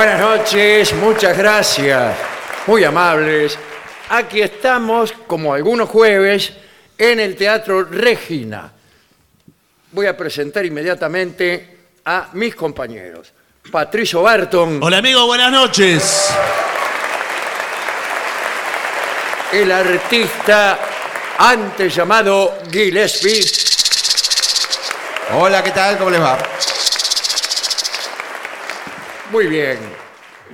Buenas noches, muchas gracias, muy amables. Aquí estamos, como algunos jueves, en el Teatro Regina. Voy a presentar inmediatamente a mis compañeros. Patricio Barton, Hola amigo, buenas noches. el artista antes llamado Gillespie, Hola, ¿qué tal? ¿Cómo les va? Muy bien.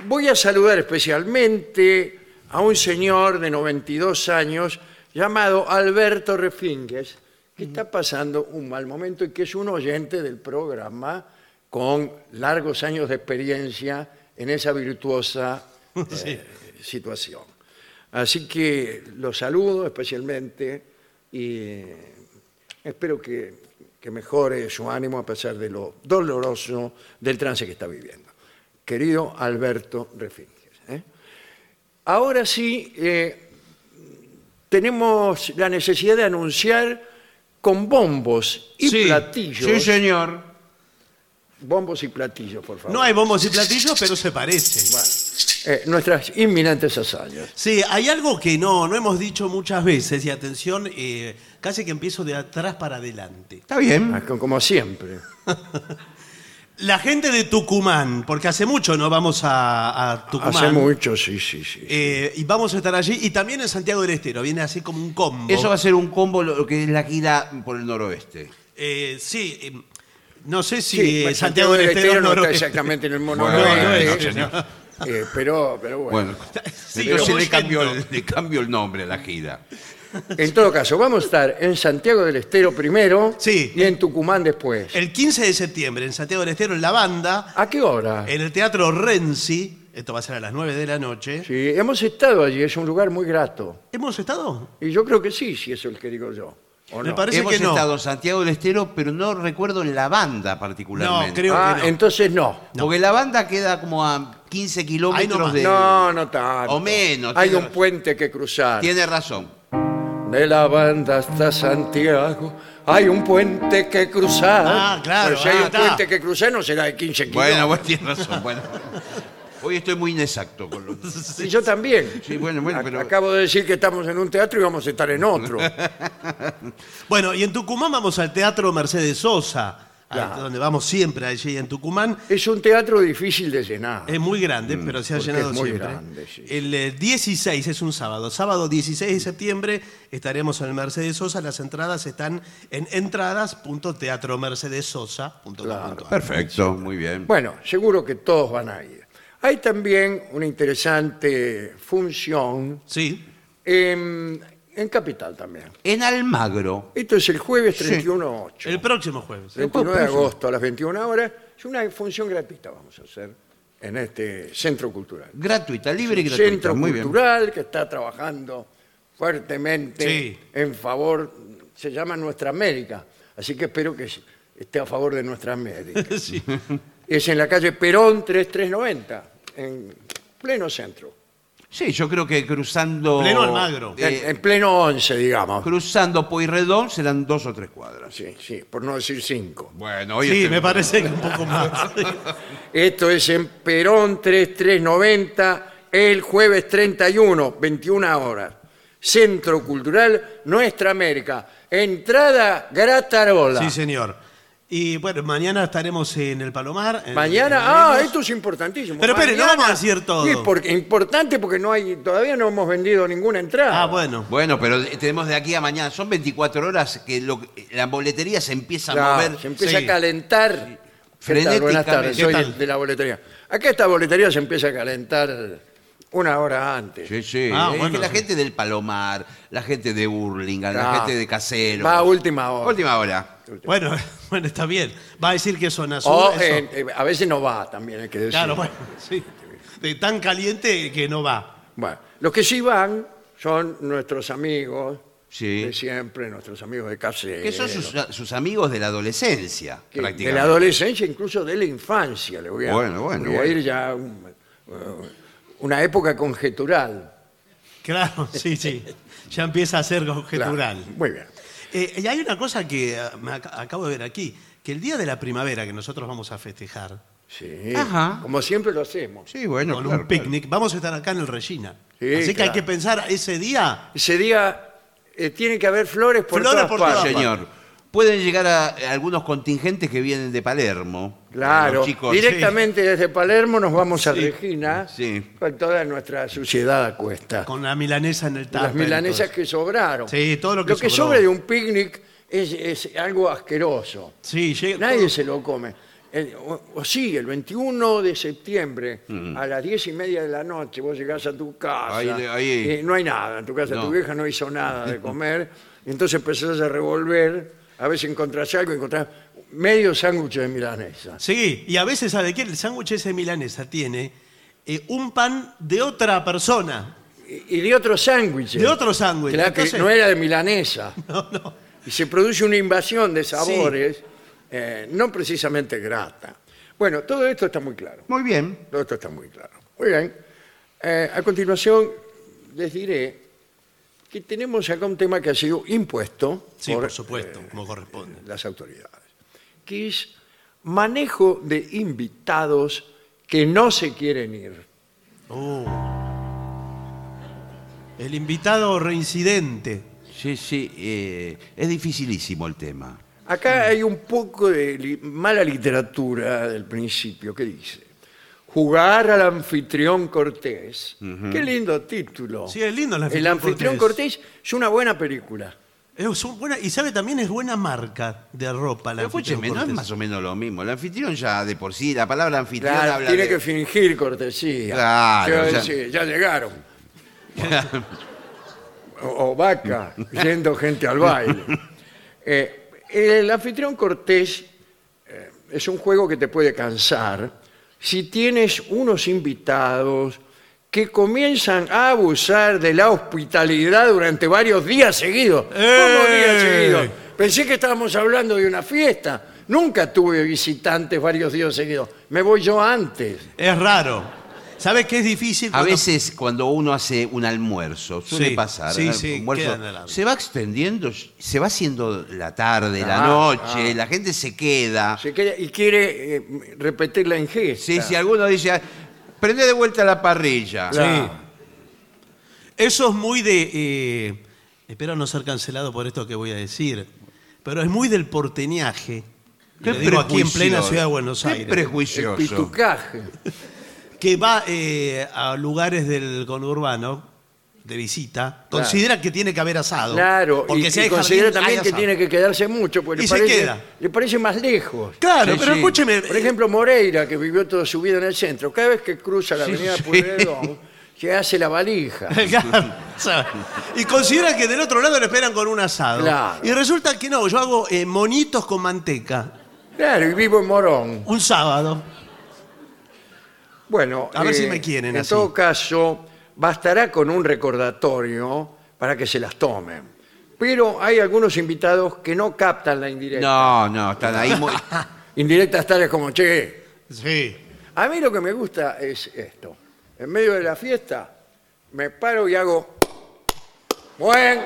Voy a saludar especialmente a un señor de 92 años llamado Alberto Refingues, que está pasando un mal momento y que es un oyente del programa con largos años de experiencia en esa virtuosa eh, situación. Así que lo saludo especialmente y espero que, que mejore su ánimo a pesar de lo doloroso del trance que está viviendo. Querido Alberto Refinges. ¿eh? Ahora sí, eh, tenemos la necesidad de anunciar con bombos y Sí, platillos. Sí, señor. Bombos y platillos, por favor. No hay bombos y platillos, pero se parece. Eh, nuestras inminentes hazañas. Sí, hay algo que no, no hemos dicho muchas veces, y atención, eh, casi que empiezo de atrás para adelante. Está bien. Ah, co- Como siempre. La gente de Tucumán, porque hace mucho no vamos a, a Tucumán. Hace mucho, sí, sí, sí. eh, y vamos a estar allí, y también en Santiago del Estero, viene así como un combo. Eso va a ser un combo, lo que es la gira por el noroeste. Eh, sí, eh, no sé si Sí, Santiago del Estero, no está noroeste. exactamente en el Bueno, monoroeste. bueno, eh, pero, pero bueno. Bueno, Sí, pero le cambió, yendo. el- le cambió el nombre a la gira. En todo caso, vamos a estar en Santiago del Estero primero Sí. y en Tucumán después. El 15 de septiembre en Santiago del Estero, en la banda, ¿A qué hora? en el Teatro Renzi, esto va a ser a las 9 de la noche. Sí, hemos estado allí, es un lugar muy grato. ¿Hemos estado? Y yo creo que sí, si eso es el que digo yo. ¿o Me no? parece Hemos que no. estado en Santiago del Estero, pero no recuerdo en la banda particularmente. No, creo Ah, que no. entonces no. Porque la banda queda como a 15 kilómetros nomás. de... No, no tanto. O menos, Hay tiene un razón. puente que cruzar. Tiene razón. De la banda hasta Santiago hay un puente que cruzar. Ah, claro, Pero si hay ah, un está. puente que cruzar no será de 15 kilómetros. Bueno, bueno, tiene razón. Bueno. Hoy estoy muy inexacto con los... Y yo también. Sí, bueno, bueno, pero... Acabo de decir que estamos en un teatro y vamos a estar en otro. Bueno, y en Tucumán vamos al Teatro Mercedes Sosa, a- donde vamos siempre allí en Tucumán. es un teatro difícil de llenar. Es muy grande, pero se ha Mm, porque llenado es muy siempre. grande, sí. El eh, 16 es un sábado. Sábado 16 de septiembre estaremos en el Mercedes Sosa. Las entradas están en entradas.teatromercedessosa.com. Perfecto, muy bien. Bueno, seguro que todos van a ir. Hay también una interesante función Sí. en, en Capital también. En Almagro. Esto es el jueves 31-8. El próximo jueves. 29 de agosto a las 21 horas. Es una función gratuita vamos a hacer en este centro cultural. Gratuita, libre y gratuita. Centro muy bien. cultural que está trabajando fuertemente Sí. en favor, se llama Nuestra América, así que espero que esté a favor de Nuestra América. Sí. Es en la calle Perón 3390, en pleno centro, Sí, yo creo que cruzando... Pleno Almagro. eh, en, en pleno 11, digamos. cruzando Pueyrredón serán dos o tres cuadras. Sí, sí, por no decir cinco. Bueno, hoy Sí, me parece que un poco más. Esto es en Perón 3390, el jueves 31, 21 horas. Centro Cultural Nuestra América. Entrada gratarola. Sí, señor. Y bueno, mañana estaremos en el Palomar. en- Mañana, en ah, esto es importantísimo. Pero espere, no Mañana- vamos a decir todo. Sí, porque, importante porque no hay, todavía no hemos vendido ninguna entrada. Ah, bueno. Bueno, pero tenemos de aquí a mañana, son 24 horas que lo- la boletería se empieza a Claro, mover. se empieza sí. a calentar. ¿Qué tal? Buenas tardes, ¿Qué soy tal? de la boletería. Acá esta boletería se empieza a calentar una hora antes. Sí, sí. Ah, es bueno, que la gente del Palomar, la gente de Burlingame, la Claro. gente de Casero. Va a última hora. Última hora. Bueno, bueno, está bien. Va a decir que. O eso. eh, eh, a veces no va también, hay que decir. Claro, bueno, sí. De tan caliente que no va. Bueno, los que sí van son nuestros amigos Sí. de siempre, nuestros amigos de casero. Que son sus, sus amigos de la adolescencia, que de prácticamente. la adolescencia, incluso de la infancia. Le voy a, Bueno, bueno, voy a bueno. ir ya a un- uh, una época conjetural. Claro, sí, sí. Ya empieza a ser Claro. conjetural. Muy bien. Eh, y hay una cosa que eh, me ac- acabo de ver aquí, que el día de la primavera que nosotros vamos a festejar, Sí, Ajá. como siempre lo hacemos. Sí, bueno, con claro, un picnic, vamos a estar acá en el Regina. Sí, Así que claro. hay que pensar ese día. Ese día eh, tiene que haber flores por Flores todas por partes. todas. Señor, pueden llegar a, a algunos contingentes que vienen de Palermo. Claro, Los chicos. directamente desde Palermo nos vamos a Regina Sí. con toda nuestra suciedad a cuesta. Con la milanesa en el las tupper y milanesas que sobraron. Sí, todo lo que sobró. sobre de un picnic es, es algo asqueroso. Sí, llega- Nadie todo- se lo come. El- o, o sí, el 21 de septiembre a las 10 y media de la noche vos llegás a tu casa Ahí, ahí. y no hay nada en tu casa, No. tu vieja no hizo nada de comer y entonces empezás a revolver, a veces encontrás algo, encontrás medio sándwich de milanesa. Sí, y a veces, ¿sabe qué? El sándwich ese de milanesa tiene eh, un pan de otra persona. Y, y de otro sándwich. De otro sándwich. Claro que Entonces- no era de milanesa. No, no. Y se produce una invasión de sabores, eh, no precisamente grata. Bueno, todo esto está muy claro. Muy bien. Todo esto está muy claro. Muy bien. Eh, a continuación, les diré que tenemos acá un tema que ha sido impuesto Sí, por, supuesto, eh, como corresponde. las autoridades, que es manejo de invitados que no se quieren ir. Oh. El invitado reincidente. Sí, sí. eh, es dificilísimo el tema. Acá hay un poco de li- mala literatura del principio que dice jugar al anfitrión cortés. Qué lindo título. Sí, es lindo el El anfitrión anfitrión cortés. cortés es una buena película. Es un buena- y sabe también es buena marca de ropa la Pero escúcheme, no es más o menos lo mismo. El anfitrión ya de por sí, la palabra anfitrión Claro, habla tiene de... que fingir cortesía. Claro, Quiero ya- decir, ya llegaron. o, o vaca, yendo gente al baile. Eh, el anfitrión cortés eh, es un juego que te puede cansar si tienes unos invitados que comienzan a abusar de la hospitalidad durante varios días seguidos. ¿Cómo días seguidos? Pensé que estábamos hablando de una fiesta. Nunca tuve visitantes varios días seguidos. Me voy yo antes. Es raro. ¿Sabe qué es difícil? A cuando- veces cuando uno hace un almuerzo, suele Sí, pasar, sí, sí, almuerzo, quedan alarmas. se va extendiendo, se va haciendo la tarde, la Ah, noche, ah. la gente se queda. Se queda- y quiere eh, repetir la ingesta. Sí, si alguno dice, "Ah, prende de vuelta la parrilla. Claro. Sí. Eso es muy de. eh, espero no ser cancelado por esto que voy a decir. Pero es muy del porteñaje. Qué digo aquí en plena prejuicioso. ciudad de Buenos Qué Aires. El prejuicioso. pitucaje. que va eh, a lugares del conurbano de visita, considera que tiene que haber asado. Claro, porque y, si y hay considera jardín, también hay que tiene que quedarse mucho, porque Y le se parece, queda. le parece más lejos. Claro, Sí, pero sí. escúcheme. Por ejemplo, Moreira, que vivió toda su vida en el centro, cada vez que cruza la Sí, avenida. Pueyrredón, se hace la valija. Claro, y considera que del otro lado le esperan con un asado. Claro. Y resulta que no, yo hago eh, monitos con manteca. Claro, y vivo en Morón. Un sábado. Bueno, eh, A ver si me quieren En así. todo caso, bastará con un recordatorio para que se las tomen. Pero hay algunos invitados que no captan la indirecta. No, no, están ahí muy... Indirectas tales como, che, Sí. a mí lo que me gusta es esto. En medio de la fiesta, me paro y hago... Buen,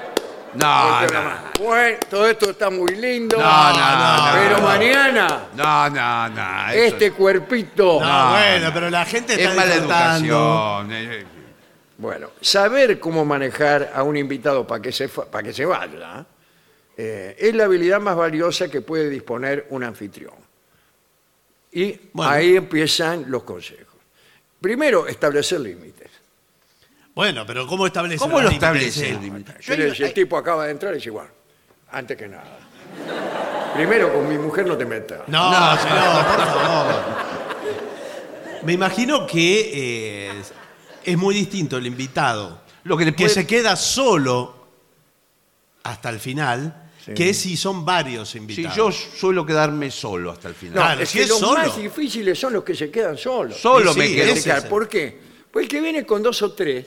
No, no, todo esto está muy lindo. No, no, no, Pero no. mañana, no, no, no. eso este cuerpito... No, No, bueno, no. pero la gente está es mala disfrutando. educación. eh, Bueno, saber cómo manejar a un invitado para que se, para que se vaya eh, es la habilidad más valiosa que puede disponer un anfitrión. Y Bueno. ahí empiezan los consejos. Primero, establecer límites. Bueno, pero ¿cómo establece ¿Cómo los lo límites? establece? El límite? Yo Yo le- digo, si el tipo acaba de entrar, es igual. Antes que nada. Primero, con mi mujer no te metas. No, señor, por favor. Me imagino que eh, es muy distinto el invitado Lo que le puede- se queda solo hasta el final Sí. que si son varios Sí, invitados. yo suelo quedarme solo hasta el final. No, Claro, es si que es los solo. más difíciles son los que se quedan solos. Solo Sí, me sí, quedo. ese es el- ¿Por qué? Pues el que viene con dos o tres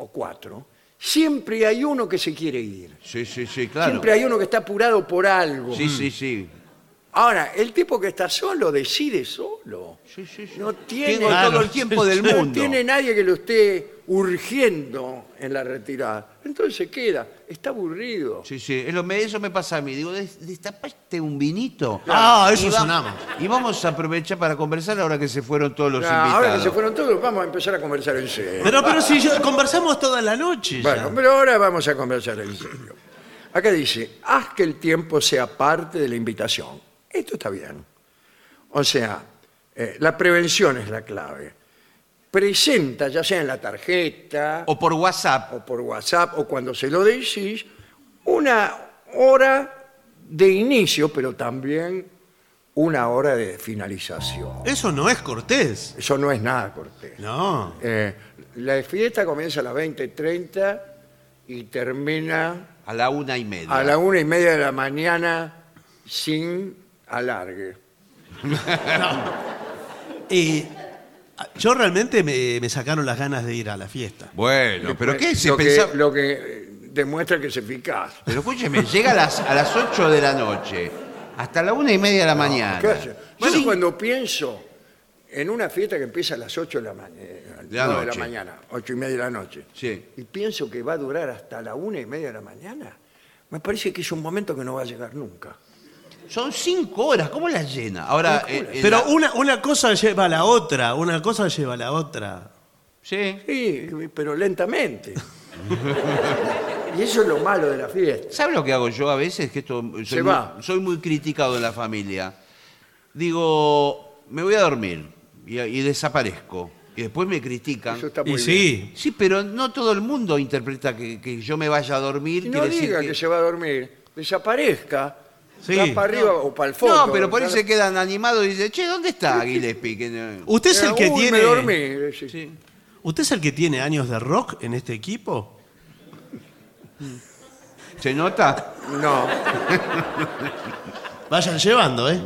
o cuatro, siempre hay uno que se quiere ir. Sí, sí, sí, claro. Siempre hay uno que está apurado por algo. Sí, sí, sí. Ahora, el tipo que está solo decide solo. Sí, sí, sí. No tiene, Tengo todo el tiempo del no mundo. tiene nadie que lo esté urgiendo en la retirada. Entonces se queda, está aburrido. Sí, sí, es lo- me- eso me pasa a mí. Digo, des- destapaste un vinito. Ah, eso sonamos. Y vamos a aprovechar para conversar ahora que se fueron todos los Ah, invitados. ahora que se fueron todos, vamos a empezar a conversar en serio. Pero, pero si yo- conversamos toda la noche. ya. Bueno, pero ahora vamos a conversar en serio. Acá dice, haz que el tiempo sea parte de la invitación. Esto está bien. O sea, eh, la prevención es la clave. Presenta, ya sea en la tarjeta O por WhatsApp. o por WhatsApp o cuando se lo decís, una hora de inicio, pero también una hora de finalización. Eso no es cortés. Eso no es nada cortés. No. Eh, la fiesta comienza a las 20.30 y termina A la una y media. a la una y media de la mañana sin alargue. Y yo realmente me, me sacaron las ganas de ir a la fiesta. Bueno, pero ¿qué se lo que, pensaba? lo que demuestra que es eficaz. Pero escúcheme, llega a las, a las 8 de la noche, hasta la una y media de la mañana. ¿Qué hace? Yo cuando pienso en una fiesta que empieza a las 8 de la, ma- eh, De la no, de la noche. mañana, 8 y media de la noche, Sí. y pienso que va a durar hasta la una y media de la mañana, me parece que es un momento que no va a llegar nunca. Son cinco horas, ¿cómo las llena? Ahora, ¿Cómo eh, Pero la- una, una cosa lleva a la otra, una cosa lleva a la otra. Sí. Sí, pero lentamente. y eso es lo malo de la fiesta. ¿Sabe lo que hago yo a veces? Que esto soy, Se muy, va. soy muy criticado en la familia. Digo, me voy a dormir y, y desaparezco. Y después me critican. Eso está muy Y bien. sí, Sí, pero no todo el mundo interpreta que, que yo me vaya a dormir. Y no quiere decir diga que... se va a dormir, desaparezca, Sí. va para arriba o para el fondo. No, pero por ahí se quedan animados y dicen, che, ¿dónde está Gillespie? Que no- usted es el que Uy, tiene. me dormí. sí. Sí. ¿Usted es el que tiene años de rock en este equipo? ¿Se nota? No, Vayan llevando, ¿eh?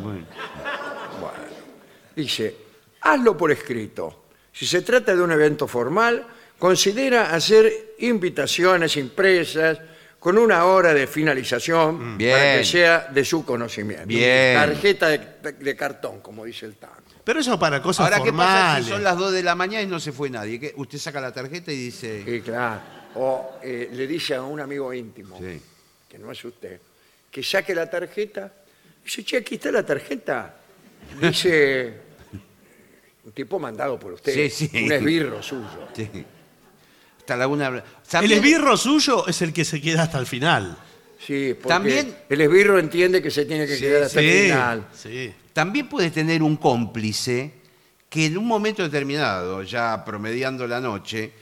dice, hazlo por escrito. Si se trata de un evento formal, considera hacer invitaciones impresas con una hora de finalización Bien. para que sea de su conocimiento. Bien. Tarjeta de, de cartón, como dice el tango. Pero eso para cosas Ahora, ¿qué pasa formales. si son las 2 de la mañana y no se fue nadie? ¿Qué? Usted saca la tarjeta y dice... Y claro, o eh, le dice a un amigo íntimo, Sí. que no es usted, que saque la tarjeta. Dice, che, aquí está la tarjeta. Dice, un tipo mandado por usted, Sí, sí. un esbirro suyo. Sí. Hasta la una... El esbirro suyo es el que se queda hasta el final. Sí, porque También- el esbirro entiende que se tiene que Sí, quedar hasta el final. sí. También puedes tener un cómplice que en un momento determinado, ya promediando la noche,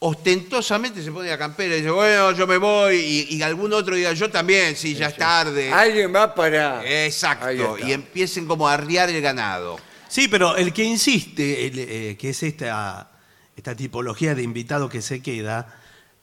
ostentosamente se pone a campera y dice, bueno, yo me voy, y, y algún otro diga, yo también, sí, ya es tarde. Alguien va para... Ahí Exacto, está. y empiecen como a arriar el ganado. Sí, pero el que insiste, el, eh, que es esta, esta tipología de invitado que se queda,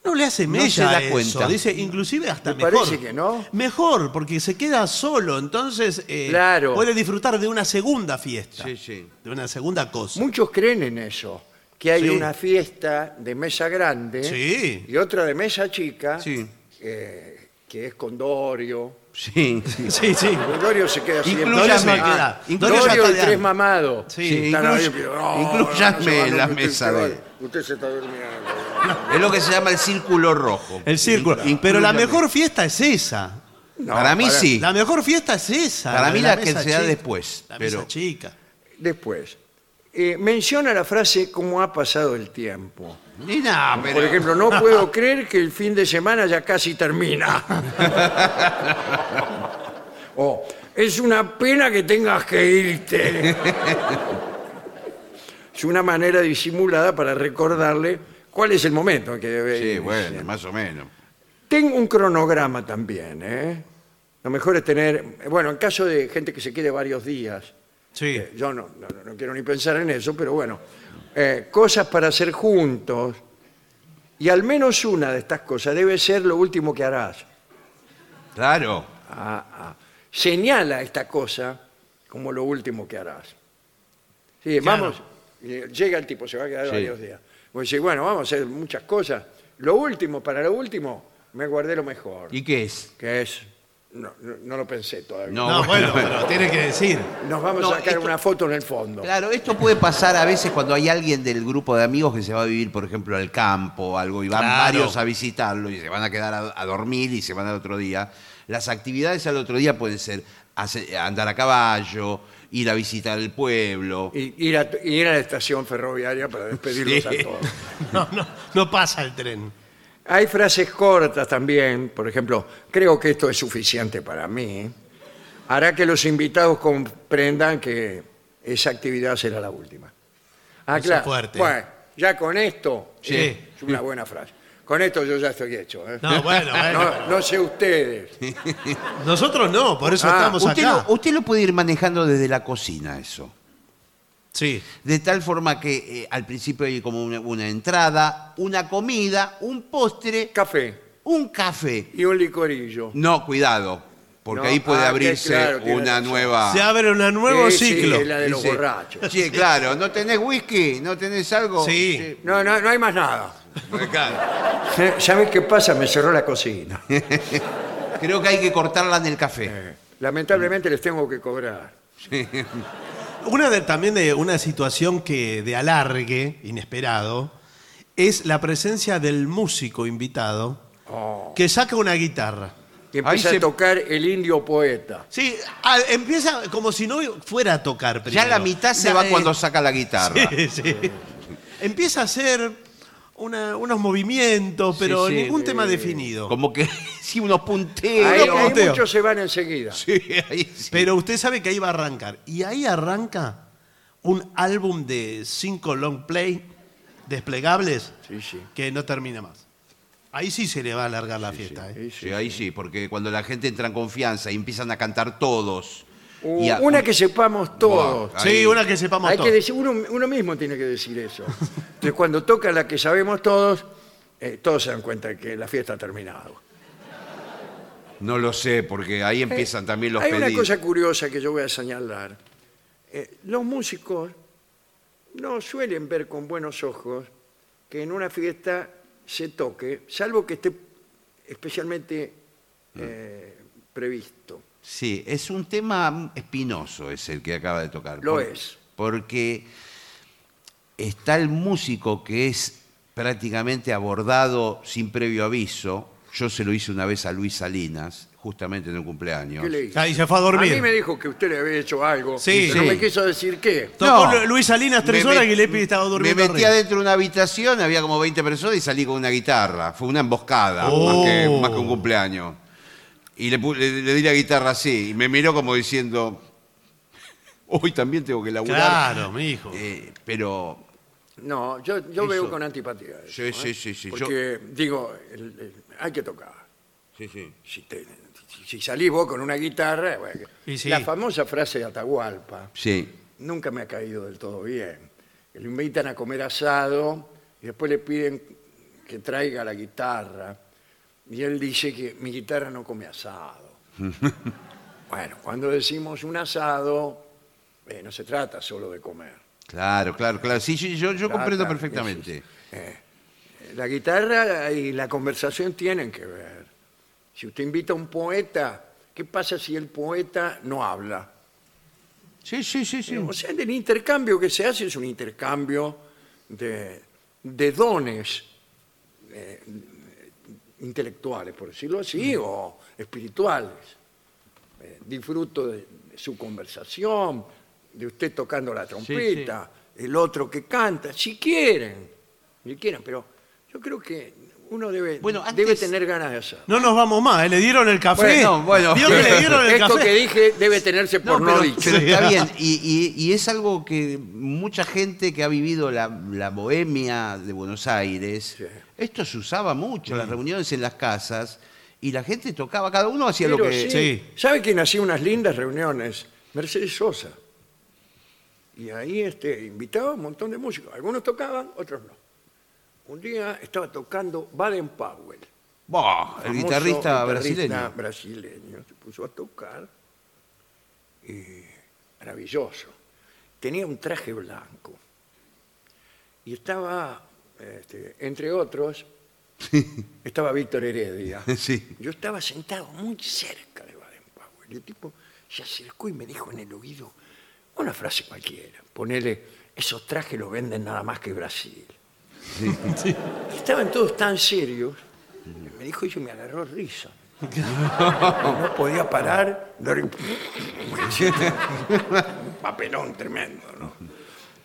no le hace No mella se da eso. cuenta. Dice, inclusive hasta Me mejor. parece que no. Mejor, porque se queda solo, entonces eh, Claro. puede disfrutar de una segunda fiesta. Sí, sí. De una segunda cosa. Muchos creen en eso, que hay Sí. una fiesta de mesa grande Sí. y otra de mesa chica, Sí. eh, que es con Dorio. Sí. Sí, sí. Con Dorio se queda siempre. Inclúyame. Ah. Dorio Dorio y está tres de- mamados. Sí, Están incluy- ahí, pero, no, inclúyame no se va, en la usted mesa se va, de- Usted se está durmiendo. Es lo que se llama el círculo rojo. El círculo. Inclúyame. Pero la mejor fiesta es esa. No, Para mí sí. La mejor fiesta es esa. Para de mí la que mesa se da chica. después, La pero- mesa chica. Después, eh, menciona la frase cómo ha pasado el tiempo. Y nada, pero... Por ejemplo, no puedo creer que el fin de semana ya casi termina. o es una pena que tengas que irte. es una manera disimulada para recordarle cuál es el momento en que debe Sí, irse. bueno, más o menos. Tengo un cronograma también, ¿eh? Lo mejor es tener, bueno, en caso de gente que se quede varios días, Sí. eh, yo no, no- no quiero ni pensar en eso, pero bueno, eh, cosas para hacer juntos, y al menos una de estas cosas debe ser lo último que harás. Claro. Ah, ah. Señala esta cosa como lo último que harás. Sí, Claro. vamos, llega el tipo, se va a quedar Sí. varios días. Vos decís, bueno, vamos a hacer muchas cosas. Lo último, para lo último, me guardé lo mejor. ¿Y qué es? Que es, no, no- no lo pensé todavía. No. No, bueno, bueno. pero tiene que decir. Nos vamos No, a sacar esto- una foto en el fondo. Claro, esto puede pasar a veces cuando hay alguien del grupo de amigos que se va a vivir, por ejemplo, al campo o algo, y van Claro. varios a visitarlo y se van a quedar a, a dormir y se van al otro día. Las actividades al otro día pueden ser hace- andar a caballo, ir a visitar el pueblo. Y ir a, ir a la estación ferroviaria para despedirlos Sí. a todos. No, no, no pasa el tren. Hay frases cortas también, por ejemplo, creo que esto es suficiente para mí. Hará que los invitados comprendan que esa actividad será la última. Ah, Eso claro. fuerte. Bueno, ya con esto Sí. es una buena frase. Con esto yo ya estoy hecho. ¿eh? No, bueno, bueno. No, no sé ustedes. Nosotros no, por eso Ah, estamos Usted acá. lo, usted lo puede ir manejando desde la cocina, eso. Sí. De tal forma que eh, al principio hay como una, una entrada, una comida, un postre, Café un café. y un licorillo. No, cuidado, porque No, ahí puede ah, que abrirse claro, tiene una razón. nueva... Se abre un nuevo Sí, sí, ciclo. la de los Dice- borrachos. Sí, claro. ¿No tenés whisky? ¿No tenés algo? Sí. No, no, no hay más nada. Claro. ¿Sabes qué pasa? Me cerró la cocina. Creo que hay que cortarla en el café. Lamentablemente les tengo que cobrar. Una de, también de una situación que de alargue, inesperado, es la presencia del músico invitado Oh. que saca una guitarra. Y empieza Ahí se- a tocar el indio poeta. Sí, empieza como si no fuera a tocar Ya primero. la mitad se La- va eh, cuando saca la guitarra. Sí, sí. Empieza a hacer una- unos movimientos, pero sí, ningún tema definido. Como que sí, unos punteos. Ahí, uno ahí punteo. muchos se van enseguida. Sí, ahí sí. Pero usted sabe que ahí va a arrancar. Y ahí arranca un álbum de cinco long play desplegables Sí, sí. que no termina más. Ahí sí se le va a alargar la fiesta. ¿eh? Sí, sí. Sí, ahí sí, porque cuando la gente entra en confianza y empiezan a cantar todos. Uh, y a- Una que sepamos todos. Buah, Sí, Ahí. una que sepamos Hay todos. que decir, uno, uno mismo tiene que decir eso. Entonces, cuando toca la que sabemos todos, eh, todos se dan cuenta de que la fiesta ha terminado. No lo sé, porque ahí empiezan también los Hay una cosa curiosa que yo voy a señalar. Eh, los músicos no suelen ver con buenos ojos que en una fiesta se toque, salvo que esté especialmente eh, previsto. Sí, es un tema espinoso es el que acaba de tocar. Lo Por- es. Porque está el músico que es prácticamente abordado sin previo aviso. Yo se lo hice una vez a Luis Salinas, justamente en un cumpleaños. ¿Qué le hizo? Ahí se fue a dormir. A mí me dijo que usted le había hecho algo, Sí. pero Sí. me quiso decir qué. Tocó No. Luis Salinas tres Me horas y Gillespie estaba durmiendo Me metí arriba. adentro de una habitación, había como 20 personas y salí con una guitarra. Fue una emboscada, Oh. más, que, más que un cumpleaños. Y le, pu- le- le di la guitarra así, y me miró como diciendo, hoy también tengo que laburar. Claro, mi hijo. Eh, pero No, yo, yo Eso. veo con antipatía. eso, Sí, ¿eh? sí, sí, sí, yo- Porque, digo, el- el- hay que tocar. sí, sí. Si, te- si- si salís vos con una guitarra, bueno, Y sí. la famosa frase de Atahualpa Sí. nunca me ha caído del todo bien. Que lo invitan a comer asado y después le piden que traiga la guitarra. Y él dice que mi guitarra no come asado. bueno, cuando decimos un asado, eh, no se trata solo de comer. Claro, claro, claro. Sí, sí, yo, yo Trata- comprendo perfectamente. eh, la guitarra y la conversación tienen que ver. Si usted invita a un poeta, ¿qué pasa si el poeta no habla? Sí, sí, sí, sí. O sea, el intercambio que se hace es un intercambio de, de dones eh, intelectuales, por decirlo así, o espirituales. Eh, disfruto de, de su conversación, de usted tocando la trompeta, el otro que canta, si quieren, si quieren, pero yo creo que uno debe, Bueno, debe tener ganas de hacerlo. No nos vamos más, ¿eh? le dieron el café. Bueno, bueno. ¿Vio que le dieron el Esto café? que dije debe tenerse por no, pero, dicho. pero está bien. Y, y- y es algo que mucha gente que ha vivido la, la bohemia de Buenos Aires, Sí. esto se usaba mucho, las reuniones en las casas, y la gente tocaba, cada uno hacía lo que... sí. Sí. ¿Sabe quién hacía unas lindas reuniones? Mercedes Sosa. Y ahí este, invitaba a un montón de músicos. Algunos tocaban, otros no. Un día estaba tocando Baden Powell. Bah, el famoso guitarrista, brasileño. brasileño. Se puso a tocar. Y maravilloso. Tenía un traje blanco. y estaba, este, entre otros, estaba Víctor Heredia. Sí. Yo estaba sentado muy cerca de Baden-Powell. Y el tipo se acercó y me dijo en el oído una frase cualquiera. Ponele, esos trajes los venden nada más que Brasil. Estaban todos tan serios. Me dijo y me agarró risa. No podía parar. Un papelón tremendo, ¿no?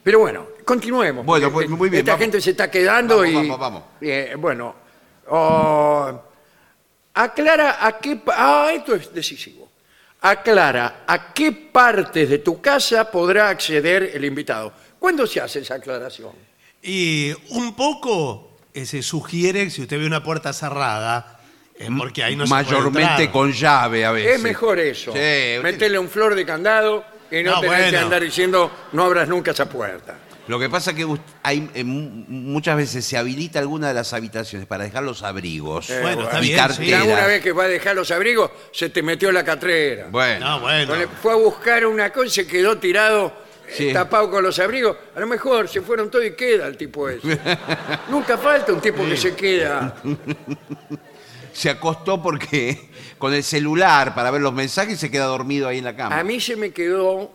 Pero bueno, continuemos. Bueno, porque muy bien, Esta vamos. gente se está quedando Vamos, y. vamos, vamos. Eh, bueno. oh, aclara a qué. Ah, esto es decisivo. Aclara a qué partes de tu casa podrá acceder el invitado. ¿Cuándo se hace esa aclaración? Y un poco eh, se sugiere que si usted ve una puerta cerrada, eh, porque ahí no se puede Mayormente entrar. con llave a veces. Es mejor eso. Sí, usted- Meterle un flor de candado y no, No, tener que bueno. andar diciendo no abras nunca esa puerta. Lo que pasa es que hay, eh, mu- muchas veces se habilita alguna de las habitaciones para dejar los abrigos. Bueno, está y bien, carteras. sí. Y alguna vez que va a dejar los abrigos, se te metió la catrera. Bueno, No, bueno. Fue a buscar una cosa y se quedó tirado, eh, Sí. tapado con los abrigos. A lo mejor se fueron todos y queda el tipo ese. Nunca falta un tipo que se queda. se acostó porque con el celular para ver los mensajes se queda dormido ahí en la cama. A mí se me quedó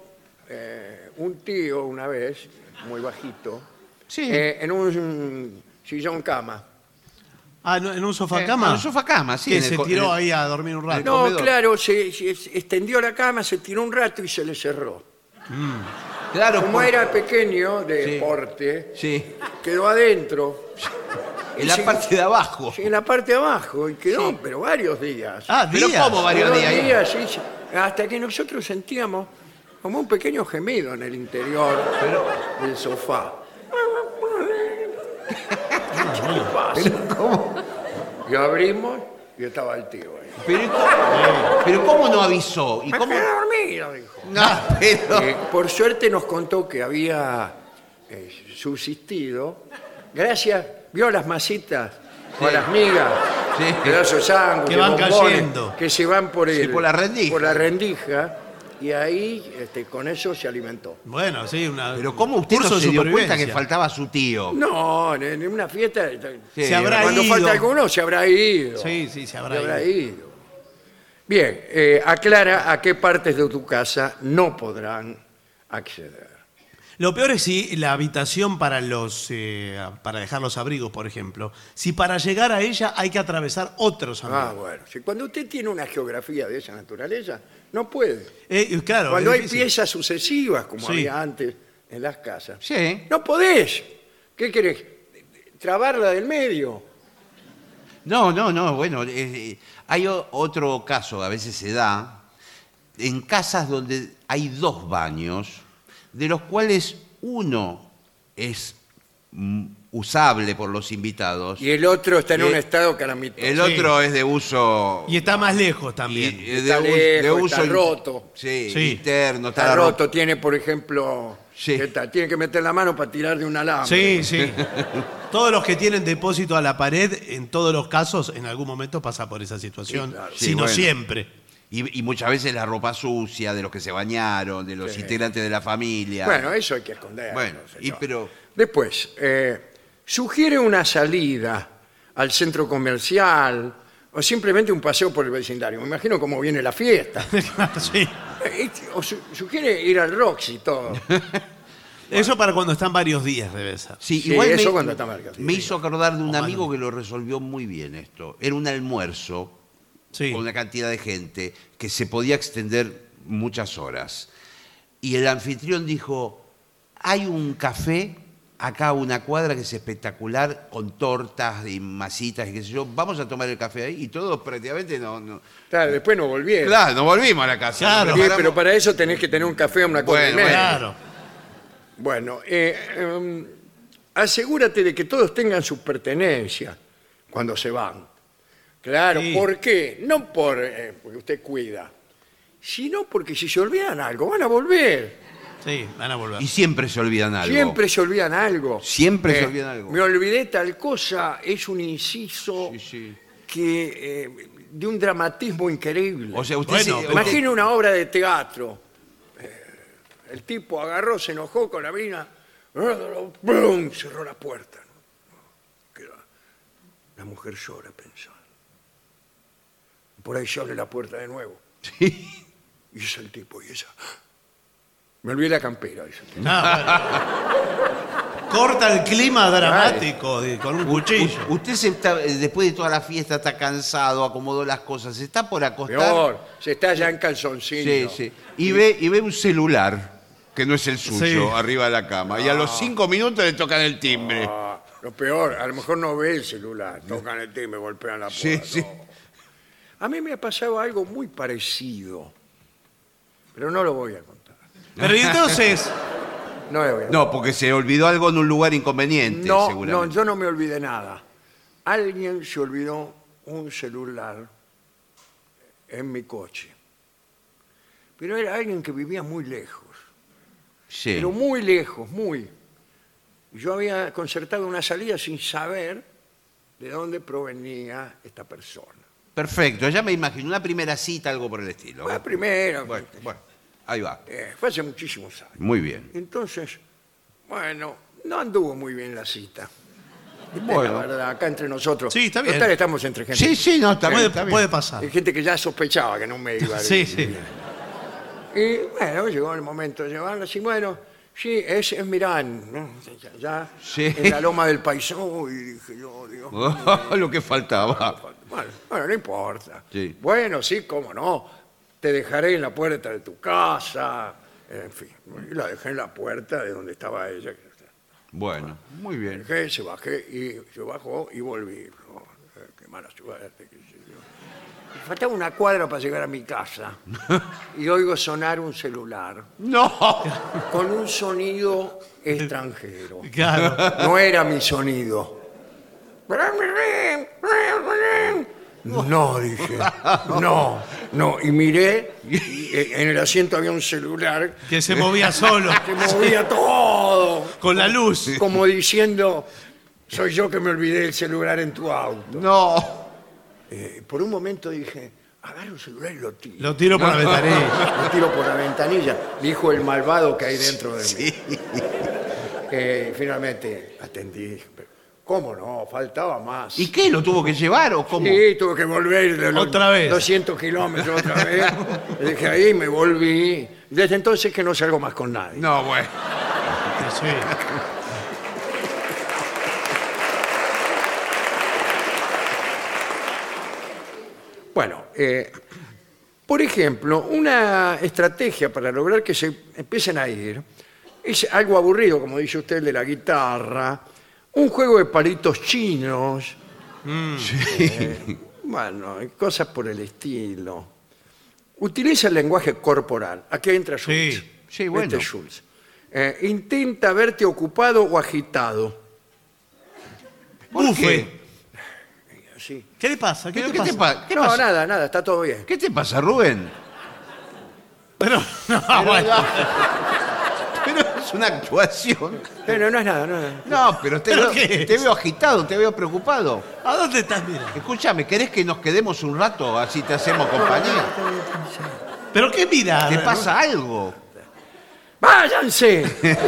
eh, un tío una vez, muy bajito, Sí. eh, en un sillón cama. Ah, ¿no- ¿en un sofá Eh, cama? en un sofá cama, sí, Que en el se co- tiró en el- ahí a dormir un rato. No, comedor. claro, se, se extendió la cama, se tiró un rato y se le cerró. Claro, Como por- era pequeño de Sí. porte, Sí, quedó adentro, en la parte de abajo. en la parte de abajo, y quedó, pero varios días. Ah, Pero días. ¿cómo varios Quedó días? sí, sí, hasta que nosotros sentíamos como un pequeño gemido en el interior del sofá. ¿Qué pasa? Y abrimos y estaba el tío. Pero, ¿y ¿cómo, pero ¿cómo no avisó? ¿Y Me cómo? quedé dormido, dijo. No, pero... Eh, por suerte nos contó que había eh, subsistido, gracias, vio las masitas o Sí. las migas, Sí. pedazos de sándwich, Que van bombones, cayendo. que se van por, Sí, el- por la rendija. por la rendija, y ahí este, con eso se alimentó. Bueno, sí, una. Pero ¿cómo usted no se dio cuenta que faltaba su tío? No, en, en una fiesta, Sí, Se habrá cuando ido. falta alguno se habrá ido. Sí, sí, se habrá Se habrá ido. ido. Bien, eh, aclara a qué partes de tu casa no podrán acceder. Lo peor es si la habitación para los eh, para dejar los abrigos, por ejemplo, si para llegar a ella hay que atravesar otros Ah, abrigos. bueno. Si cuando usted tiene una geografía de esa naturaleza, no puede. Eh, claro, cuando hay piezas sucesivas, como Sí. había antes en las casas, Sí. no podés. ¿Qué querés? ¿Trabarla del medio? No, no, no, bueno, eh, hay otro caso, a veces se da, en casas donde hay dos baños, de los cuales uno es mm, usable por los invitados, Y el otro está en un estado calamitoso. el Sí. otro es de uso... Y está más lejos también. y- Está us- lejos, está in- roto. Sí, Sí. interno, está, Está roto. roto, tiene, por ejemplo, Sí. ¿qué tal? tiene que meter la mano para tirar de un alambre. Sí, sí. Todos los que tienen depósito a la pared, en todos los casos, en algún momento pasa por esa situación, Sí, claro. Sí, si no bueno. siempre. Y, y muchas veces la ropa sucia de los que se bañaron, de los Sí. integrantes de la familia. Bueno, eso hay que esconderlo. Bueno, y señor. pero- Después, eh, sugiere una salida al centro comercial o simplemente un paseo por el vecindario. Me imagino cómo viene la fiesta. sí. Eh, O su- sugiere ir al Roxy y todo. Eso para cuando están varios días debe ser. Sí, Sí, igual eso me, cuando está marcado, sí, me sí. hizo acordar de un amigo que lo resolvió muy bien esto. Era un almuerzo Sí. con una cantidad de gente que se podía extender muchas horas. Y el anfitrión dijo, hay un café acá una cuadra que es espectacular, con tortas y masitas y qué sé yo, vamos a tomar el café ahí y todos prácticamente no... no- Claro, después no volvieron. Claro, no volvimos a la casa. Claro. Sí, pero para eso tenés que tener un café a una cosa Bueno, media. Claro. Bueno, eh, em, asegúrate de que todos tengan sus pertenencias cuando se van. Claro, Sí. ¿por qué? No por, eh, porque usted cuida, sino porque si se olvidan algo, van a volver. Sí, van a volver. Y siempre se olvidan algo. Siempre se olvidan algo. Eh, Siempre se olvidan algo. Me olvidé tal cosa, es un inciso Sí, sí. que eh, de un dramatismo increíble. O sea, usted Bueno, se- pero- usted- Imagina una obra de teatro. Eh, El tipo agarró, se enojó con la mina. ¡Bum! Cerró la puerta. La mujer llora pensando. Por ahí se abre la puerta de nuevo. Y es el tipo, y ella. Me olvidé la campera. dice. No, bueno. Corta el clima dramático de- con un cuchillo. U- Usted se está, eh, después de toda la fiesta está cansado, acomodó las cosas, se está por acostar. Peor, se está ya en calzoncillo. Sí, sí. Y ve, y ve un celular que no es el suyo Sí. arriba de la cama. Y a los cinco minutos le tocan el timbre. Ah, lo peor, a lo mejor no ve el celular, tocan el timbre, golpean la Sí, puerta. sí. no. A mí me ha pasado algo muy parecido, pero no lo voy a contar. Pero y entonces, No lo voy a No, porque se olvidó algo en un lugar inconveniente, No, no, seguramente. yo no me olvidé nada. Alguien se olvidó un celular en mi coche. Pero era alguien que vivía muy lejos, Sí. pero muy lejos, muy. Yo había concertado una salida sin saber de dónde provenía esta persona. Perfecto, ya me imagino. Una primera cita, algo por el estilo. La primera, Bueno, bueno, ahí va. eh, fue hace muchísimos años. Muy bien. Entonces, bueno, no anduvo muy bien la cita. Bueno. La verdad, acá entre nosotros. Sí, está bien. Total, estamos entre gente. Sí, sí, no, está puede, está bien. puede pasar. Hay gente que ya sospechaba que no me iba a Sí, ir sí. Y bueno, llegó el momento de llevarla así, bueno, sí, es, es Mirán, ¿no? Ya, ya Sí. en la loma del paisón, y dije yo, Dios mío, Lo que faltaba. bueno, bueno, no importa. Sí. Bueno, sí, cómo no, te dejaré en la puerta de tu casa, en fin, y la dejé en la puerta de donde estaba ella. Bueno, muy bien. Dejé, se bajé y se bajó y volví. Eh, qué mala suerte. qué sé yo. Me Faltaba una cuadra para llegar a mi casa y oigo sonar un celular No. con un sonido extranjero. Claro. No era mi sonido. No, dije. No, no. Y miré, y en el asiento había un celular Que se movía solo. que movía todo. Con la luz. Como diciendo, soy yo que me olvidé el celular en tu auto. No. Eh, por un momento dije, agarro el celular y lo tiro. Lo tiro por la ventanilla. Lo tiro por la ventanilla, dijo el malvado que hay dentro de mí. Eh, finalmente atendí. ¿Cómo no? Faltaba más. ¿Y qué? ¿Lo tuvo que llevar o cómo? Sí, tuve que volver de los Otra vez. 200 kilómetros otra vez. Dije ahí, me volví. Desde entonces que no salgo más con nadie. No, bueno. Sí. Bueno, eh, por ejemplo, una estrategia para lograr que se empiecen a ir es algo aburrido, como dice usted, el de la guitarra, un juego de palitos chinos, eh, bueno, y cosas por el estilo. Utiliza el lenguaje corporal. Aquí entra Schultz. Sí, sí, bueno. Este es Schultz. Eh, intenta verte ocupado o agitado. Bufe. Así. ¿Qué le pasa? ¿Qué ¿Pero te qué pasa? ¿Qué no, pasa? nada, nada, está todo bien. ¿Qué te pasa, Rubén? Pero, no, bueno. Es una actuación. Pero no es nada, no es nada. No, pero te, ¿Pero veo, qué es? te veo agitado, te veo preocupado. ¿A dónde estás mirando? Escúchame, ¿querés que nos quedemos un rato así te hacemos compañía? ¿Pero qué mira? ¿Te pasa algo? ¡Váyanse!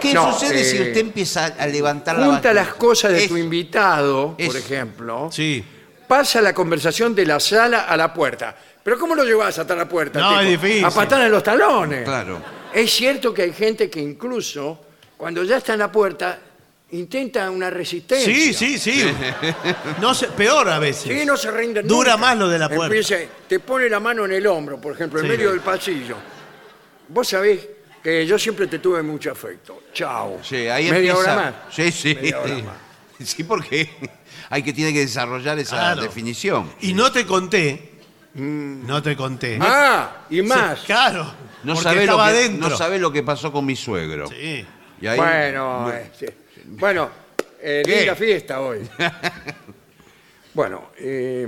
¿Qué No, sucede si eh, usted empieza a levantar la Junta las cosas de Es- tu invitado, por ejemplo. Sí. Pasa la conversación de la sala a la puerta. ¿Pero cómo lo llevas hasta la puerta? No, es difícil. A patar en los talones. Claro. Es cierto que hay gente que incluso, cuando ya está en la puerta, intenta una resistencia. Sí, sí, sí. No sé, peor a veces. Sí, no se rinden Dura nunca. más lo de la puerta. Empieza, te pone la mano en el hombro, por ejemplo, en Sí. medio del pasillo. Vos sabés que yo siempre te tuve mucho afecto. Chao. Sí, ahí Media empieza. hora más. Sí, sí. Media hora más. Sí, porque hay que tiene que desarrollar esa Claro. definición. Y no te conté. No te conté. Ah, y más. Sí, claro. No porque sabe, lo que, no sabe lo que pasó con mi suegro. Sí. Y ahí- Bueno, eh, sí. bueno, eh, ¿Qué? linda fiesta hoy. bueno, eh,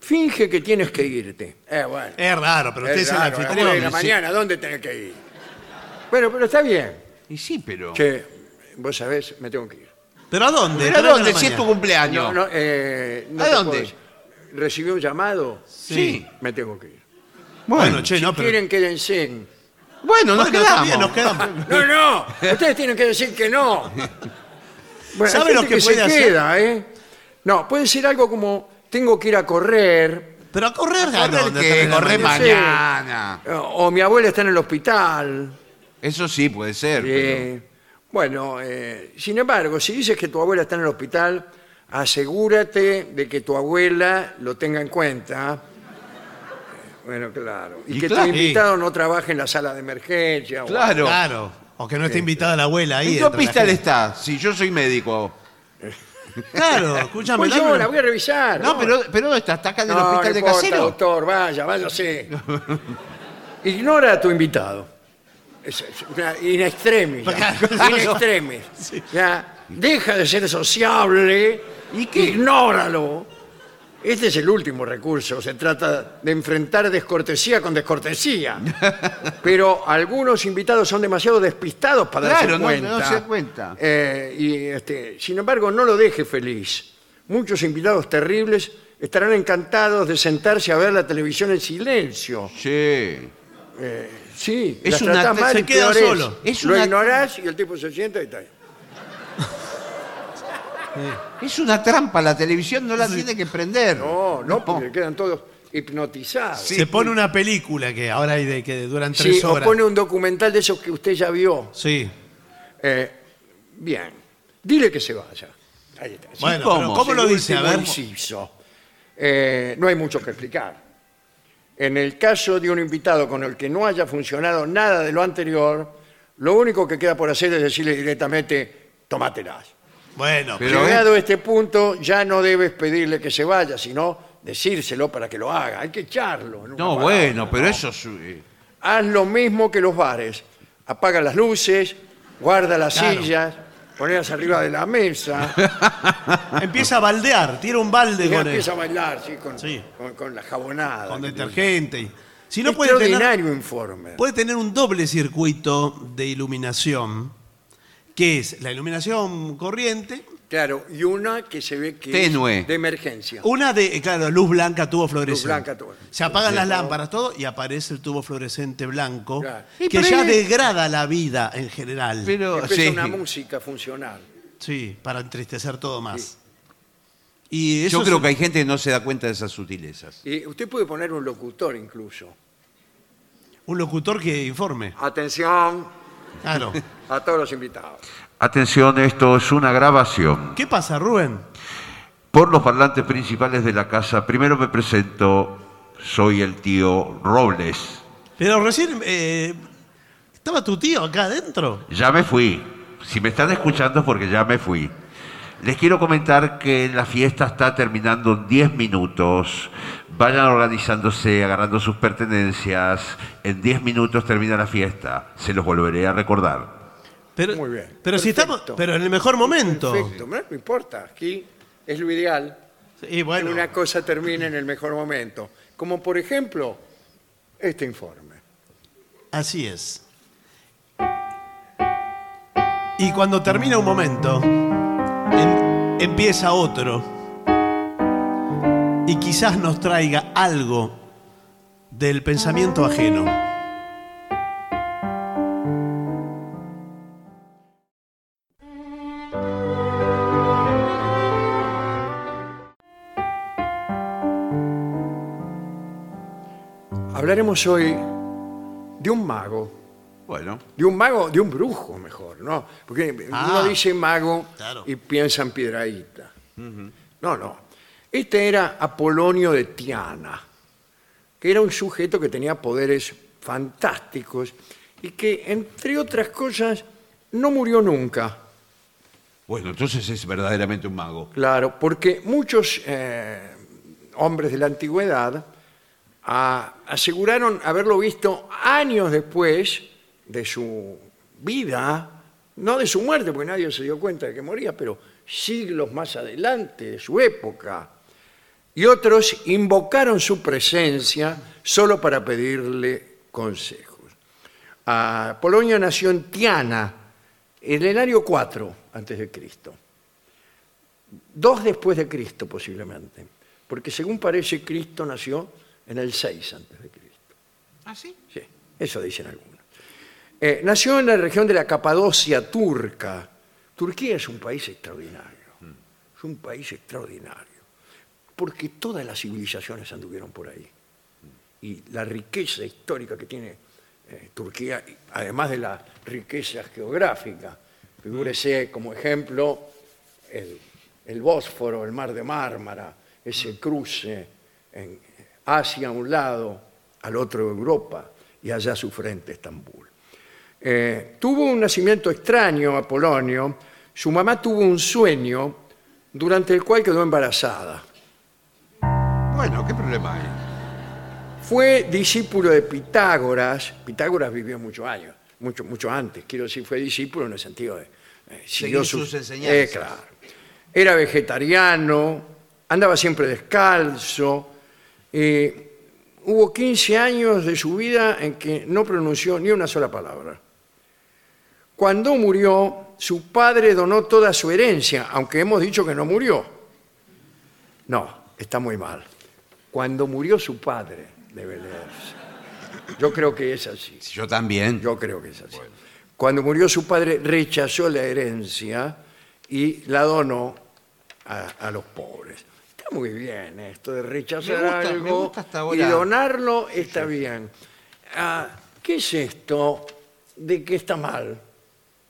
finge que tienes que irte. Eh, bueno. Es raro, pero usted es es el raro, a las nueve de la anfitrión. sí. mañana, ¿dónde tenés que ir? Bueno, pero está bien. Y sí, pero. Che, vos sabés, me tengo que ir. ¿Pero a dónde? ¿Pero a Tres de la dónde? Si es tu mañana. cumpleaños. No, no, eh, no ¿A te dónde? puedo decir. Recibí un llamado, Sí. me tengo que ir. Bueno, che, no, pero. quieren, quédense. Bueno, nos Bueno, quedamos. bien, nos quedamos. No, no, ustedes tienen que decir que no. Bueno, ¿Sabe hay lo gente que se hacer? queda, ¿eh? No, puede ser algo como tengo que ir a correr, Pero a correr, ¿a Correr dónde? que corre mañana. mañana. o mi abuela está en el hospital. Eso sí puede ser. pero- Eh, bueno, eh, sin embargo, si dices que tu abuela está en el hospital, asegúrate de que tu abuela lo tenga en cuenta. Bueno, claro. Y, Y que claro. tu invitado no trabaje en la sala de emergencia. o- Claro. Claro. O que no esté invitada la abuela ahí. ¿En qué entre la hospital gente. está? Si yo soy médico. Claro, escúchame. Pues yo dame- la voy a revisar. No, pero, pero está, está acá en el No, hospital no de importa, casero. doctor, vaya, váyase. Ignora a tu invitado. Es, es una in extremis. ya. Claro. In extremis. Ya, deja de ser sociable. ¿Y qué? Ignóralo. Este es el último recurso. Se trata de enfrentar descortesía con descortesía. Pero algunos invitados son demasiado despistados para Claro, darse no- cuenta. no se cuenta. Eh, y este, sin embargo, no lo deje feliz. Muchos invitados terribles estarán encantados de sentarse a ver la televisión en silencio. Sí. Sí, Es las una- tratás mal se y queda peor es. solo. Es Lo una- ignorás y el tipo se sienta y está ahí. Es una trampa, la televisión no la tiene que prender. No, no, porque quedan todos hipnotizados. Se pone una película que ahora hay de que duran Sí, tres o horas. pone un documental de esos que usted ya vio. Sí. Eh, bien, dile que se vaya. Ahí está. Sí, Bueno, ¿cómo? pero ¿cómo el lo dice? A último ver. inciso. Eh, no hay mucho que explicar. En el caso de un invitado con el que no haya funcionado nada de lo anterior, lo único que queda por hacer es decirle directamente, tomátelas. Bueno, Pero- Llegado a este punto, ya no debes pedirle que se vaya, sino decírselo para que lo haga. Hay que echarlo. en una No, palabra, bueno, pero ¿no? eso es... eh, Haz lo mismo que los bares. Apaga las luces, guarda las Claro. sillas, ponlas arriba de la mesa. empieza a baldear, tira un balde y ya con, empieza a bailar, ¿sí? Con, Sí. con- con la jabonada. con detergente. y- Si no puede tener, Extraordinario informe. puede tener un doble circuito de iluminación, que es la iluminación corriente, Claro, y una que se ve que Tenue. es de emergencia. una de, eh, claro, luz blanca, tubo fluorescente. blanca, tubo. Se apagan las lámparas, todo, y aparece el tubo fluorescente blanco, Claro. Y que pero ya ahí- degrada la vida en general. Pero, Empieza sí. una música funcional. Sí, para entristecer todo más. Y eso Yo es- creo que hay gente que no se da cuenta de esas sutilezas. Y usted puede poner un locutor incluso. un locutor que informe. Atención Claro. a todos los invitados. Atención, esto es una grabación. ¿Qué pasa, Rubén? Por los parlantes principales de la casa, primero me presento, soy el tío Robles. Pero recién eh, estaba tu tío acá adentro. Ya me fui. Si me están escuchando es porque ya me fui. Les quiero comentar que la fiesta está terminando en 10 minutos. Vayan organizándose, agarrando sus pertenencias. En 10 minutos termina la fiesta. Se los volveré a recordar. Pero, Muy bien. Pero si estamos, Perfecto. pero en el mejor momento. Perfecto, no, no importa. Aquí es lo ideal. Y que bueno, una cosa termine en el mejor momento. Como por ejemplo, este informe. así es. Y cuando termina un momento, em- empieza otro. Y quizás nos traiga algo del pensamiento ajeno. Hablaremos hoy de un mago. Bueno, De un mago, de un brujo mejor, ¿no? Porque Ah, uno dice mago claro. y piensa en piedraíta. No, no. Este era Apolonio de Tiana, que era un sujeto que tenía poderes fantásticos y que, entre otras cosas, no murió nunca. bueno, entonces es verdaderamente un mago. Claro, porque muchos eh, hombres de la antigüedad ah, aseguraron haberlo visto años después de su vida, no de su muerte, porque nadie se dio cuenta de que moría, pero siglos más adelante de su época. Y otros invocaron su presencia solo para pedirle consejos. Polonia nació en Tiana, en el año 4 antes de Cristo. Dos después de Cristo posiblemente, porque según parece Cristo nació en el 6 antes de Cristo. ¿Ah, sí? Sí, eso dicen algunos. Eh, nació en la región de la Capadocia turca. Turquía es un país extraordinario. Es un país extraordinario. Porque todas las civilizaciones anduvieron por ahí. Y la riqueza histórica que tiene eh, Turquía, además de la riqueza geográfica, figúrese como ejemplo el, Bósforo, el Mar de Mármara, ese cruce en Asia a un lado, al otro Europa y allá a su frente Estambul. Eh, tuvo un nacimiento extraño Apolonio. Su mamá tuvo un sueño durante el cual quedó embarazada. Bueno, ¿qué problema hay? Fue discípulo de Pitágoras. Pitágoras vivió muchos años, mucho, mucho antes. Quiero decir, fue discípulo en el sentido de... eh, siguió sus Eh, enseñanzas. claro. Era vegetariano, andaba siempre descalzo. eh, hubo 15 años de su vida en que no pronunció ni una sola palabra. Cuando murió, su padre donó toda su herencia, aunque hemos dicho que no murió. No, está muy mal. Cuando murió su padre, debe leerse. Yo creo que es así. Yo también. Yo creo que es así. Cuando murió su padre, rechazó la herencia y la donó a, a los pobres. Está muy bien esto de rechazar Me gusta, me algo gusta hasta y donarlo, está bien. Ah, ¿Qué es esto de que está mal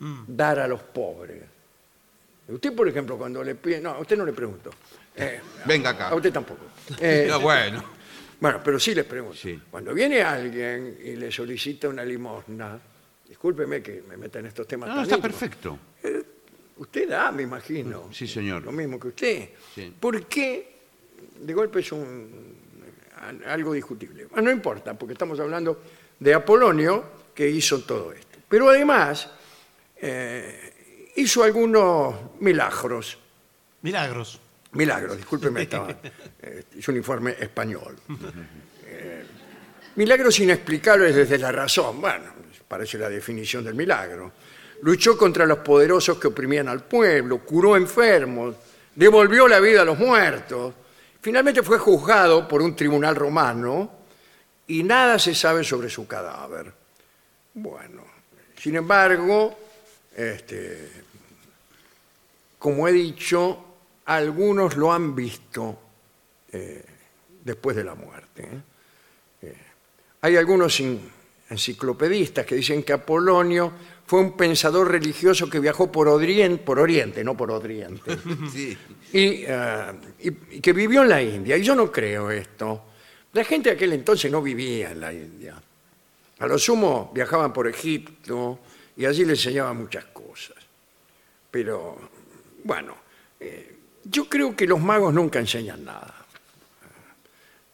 Mm. dar a los pobres? Usted, por ejemplo, cuando le pide... No, a usted no le pregunto. Eh, Venga acá. a usted tampoco. Eh, No, bueno. bueno, pero sí les pregunto. Sí. Cuando viene alguien y le solicita una limosna, discúlpeme que me meta en estos temas No, tan está íntimos. perfecto. Usted da, me imagino. Sí, señor. Lo mismo que usted. Sí. ¿Por qué? De golpe es un, algo discutible. Bueno, no importa, porque estamos hablando de Apolonio, que hizo todo esto. Pero además, eh, hizo algunos milagros. Milagros. Milagros, discúlpeme, estaba, eh, es un informe español. Eh, milagros inexplicables desde la razón. Bueno, parece la definición del milagro. Luchó contra los poderosos que oprimían al pueblo, curó enfermos, devolvió la vida a los muertos. Finalmente fue juzgado por un tribunal romano y nada se sabe sobre su cadáver. Bueno, sin embargo, este, como he dicho, algunos lo han visto eh, después de la muerte. ¿eh? Eh, hay algunos en- enciclopedistas que dicen que Apolonio fue un pensador religioso que viajó por Oriente, por Oriente, no por Oriente, Sí. y, y- y que vivió en la India. Y yo no creo esto. La gente de aquel entonces no vivía en la India. A lo sumo viajaban por Egipto y allí les enseñaban muchas cosas. Pero, bueno, eh, yo creo que los magos nunca enseñan nada.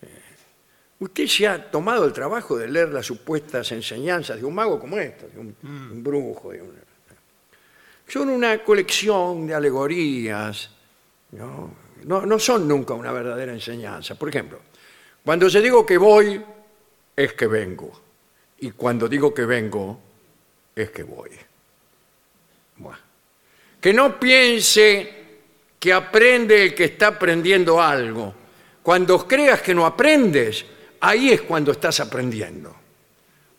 Eh, Usted se ha tomado el trabajo de leer las supuestas enseñanzas de un mago como esto, de un, un brujo. de un- Son una colección de alegorías, ¿no? No, no son nunca una verdadera enseñanza. Por ejemplo, cuando yo digo que voy, es que vengo. Y cuando digo que vengo, es que voy. Buah. Que no piense que aprende el que está aprendiendo algo. Cuando creas que no aprendes, ahí es cuando estás aprendiendo.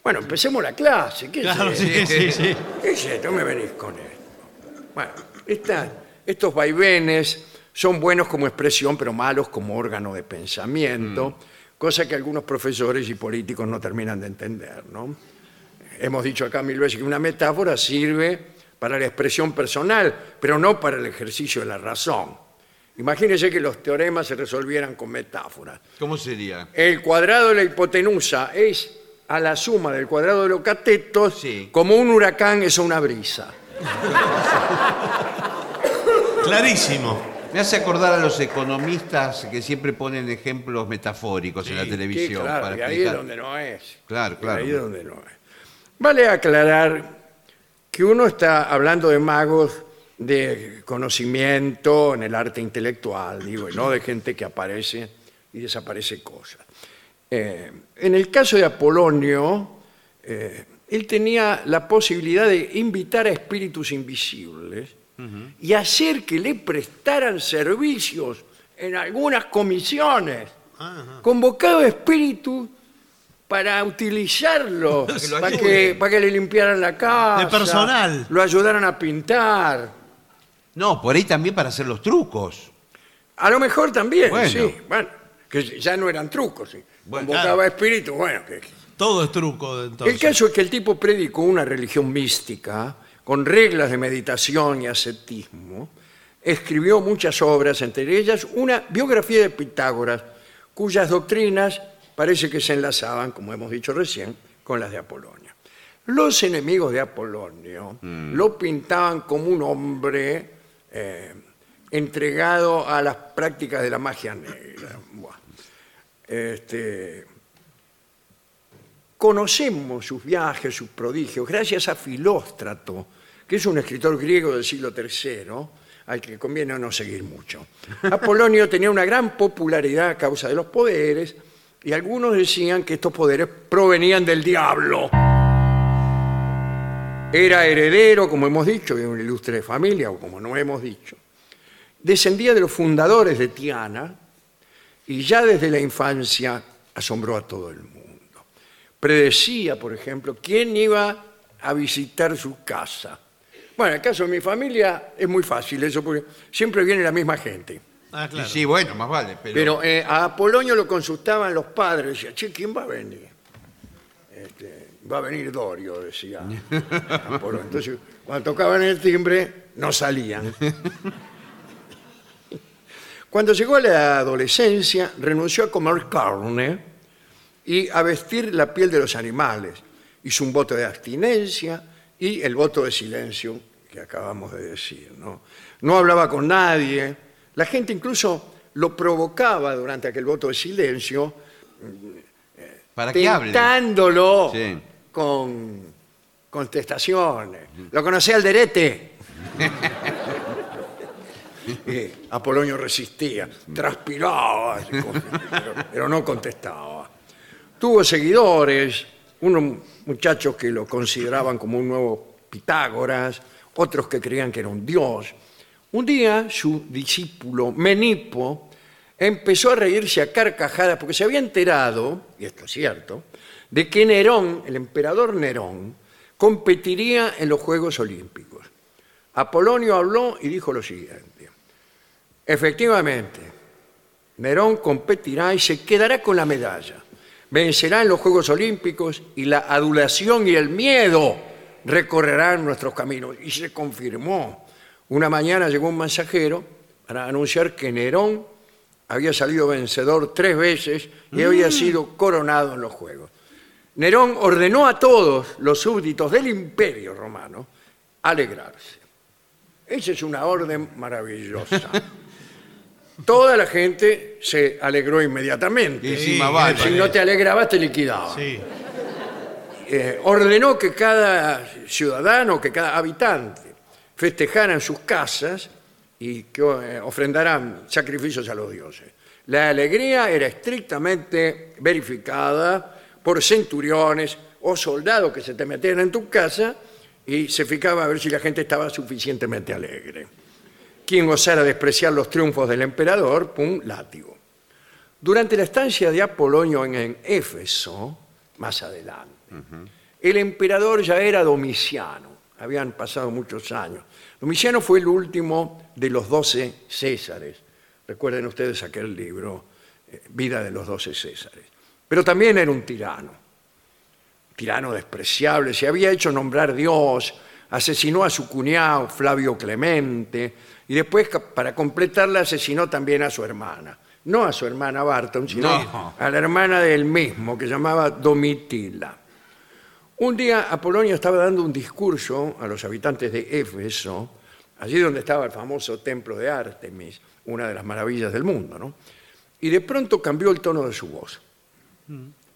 Bueno, empecemos la clase. ¿Qué es Claro, esto? sí, sí, sí. ¿Qué es esto? No me venís con esto. Bueno, esta- estos vaivenes son buenos como expresión, pero malos como órgano de pensamiento, cosa que algunos profesores y políticos no terminan de entender, ¿no? Hemos dicho acá mil veces que una metáfora sirve para la expresión personal, pero no para el ejercicio de la razón. Imagínense que los teoremas se resolvieran con metáforas. ¿Cómo sería? El cuadrado de la hipotenusa es a la suma del cuadrado de los catetos Sí. como un huracán es a una brisa. Clarísimo. Me hace acordar a los economistas que siempre ponen ejemplos metafóricos en la Sí, televisión. claro, para y ahí es explicar. donde no es. Claro, Y claro. Ahí es donde no es. Vale aclarar que uno está hablando de magos de conocimiento en el arte intelectual, digo, y no de gente que aparece y desaparece cosas. Eh, en el caso de Apolonio, eh, él tenía la posibilidad de invitar a espíritus invisibles y hacer que le prestaran servicios en algunas comisiones. Convocaba espíritus para utilizarlo, que lo para, ayude. que, para que le limpiaran la casa. De personal. Lo ayudaran a pintar. No, por ahí también para hacer los trucos. A lo mejor también, Bueno. sí. Bueno, que ya no eran trucos. Sí. Bueno, Convocaba espíritu, bueno. que- Todo es truco entonces. El caso es que el tipo predicó una religión mística con reglas de meditación y ascetismo. Escribió muchas obras, entre ellas una biografía de Pitágoras, cuyas doctrinas parece que se enlazaban, como hemos dicho recién, con las de Apolonio. Los enemigos de Apolonio lo pintaban como un hombre eh, entregado a las prácticas de la magia negra. Buah. Este, conocemos sus viajes, sus prodigios, gracias a Filóstrato, que es un escritor griego del siglo III, al que conviene no seguir mucho. Apolonio tenía una gran popularidad a causa de los poderes, y algunos decían que estos poderes provenían del diablo. Era heredero, como hemos dicho, de una ilustre familia, o como no hemos dicho. Descendía de los fundadores de Tiana, y ya desde la infancia asombró a todo el mundo. Predecía, por ejemplo, quién iba a visitar su casa. Bueno, en el caso de mi familia es muy fácil eso, porque siempre viene la misma gente. Ah, claro. Y sí, bueno, más vale. Pero, Pero eh, a Apolonio lo consultaban los padres, decían, che, ¿quién va a venir? Este, va a venir Dorio, decía Apolonio. Entonces, cuando tocaban el timbre, no salían. Cuando llegó a la adolescencia, renunció a comer carne y a vestir la piel de los animales. Hizo un voto de abstinencia y el voto de silencio que acabamos de decir. No, no hablaba con nadie. La gente incluso lo provocaba durante aquel voto de silencio, para que hable. tentándolo Sí. con contestaciones. ¿Lo conocía Alderete? Y Apolonio resistía, transpiraba, así como- pero, pero no contestaba. Tuvo seguidores, unos muchachos que lo consideraban como un nuevo Pitágoras, otros que creían que era un dios. Un día su discípulo Menipo empezó a reírse a carcajadas porque se había enterado, y esto es cierto, de que Nerón, el emperador Nerón, competiría en los Juegos Olímpicos. Apolonio habló y dijo lo siguiente. Efectivamente, Nerón competirá y se quedará con la medalla. Vencerá en los Juegos Olímpicos y la adulación y el miedo recorrerán nuestros caminos. Y se confirmó. Una mañana llegó un mensajero para anunciar que Nerón había salido vencedor tres veces y había sido coronado en los Juegos. Nerón ordenó a todos los súbditos del imperio romano alegrarse. Esa es una orden maravillosa. Toda la gente se alegró inmediatamente. Y vale. Si no te alegrabas, te liquidaban. Sí. Eh, ordenó que cada ciudadano, que cada habitante festejara en sus casas y que eh, ofrendaran sacrificios a los dioses. La alegría era estrictamente verificada por centuriones o soldados que se te metían en tu casa y se fijaba a ver si la gente estaba suficientemente alegre. Quien osara despreciar los triunfos del emperador, pum, látigo. Durante la estancia de Apolonio en, en Éfeso, más adelante, el emperador ya era Domiciano, habían pasado muchos años. Domiciano fue el último de los doce Césares. Recuerden ustedes aquel libro, eh, Vida de los doce Césares. Pero también era un tirano, tirano despreciable, se había hecho nombrar Dios, asesinó a su cuñado Flavio Clemente y después, para completarla, asesinó también a su hermana. No a su hermana Barton, sino No. a la hermana del mismo, que llamaba Domitila. Un día Apolonio estaba dando un discurso a los habitantes de Éfeso, allí donde estaba el famoso templo de Artemis, una de las maravillas del mundo, ¿no? Y de pronto cambió el tono de su voz.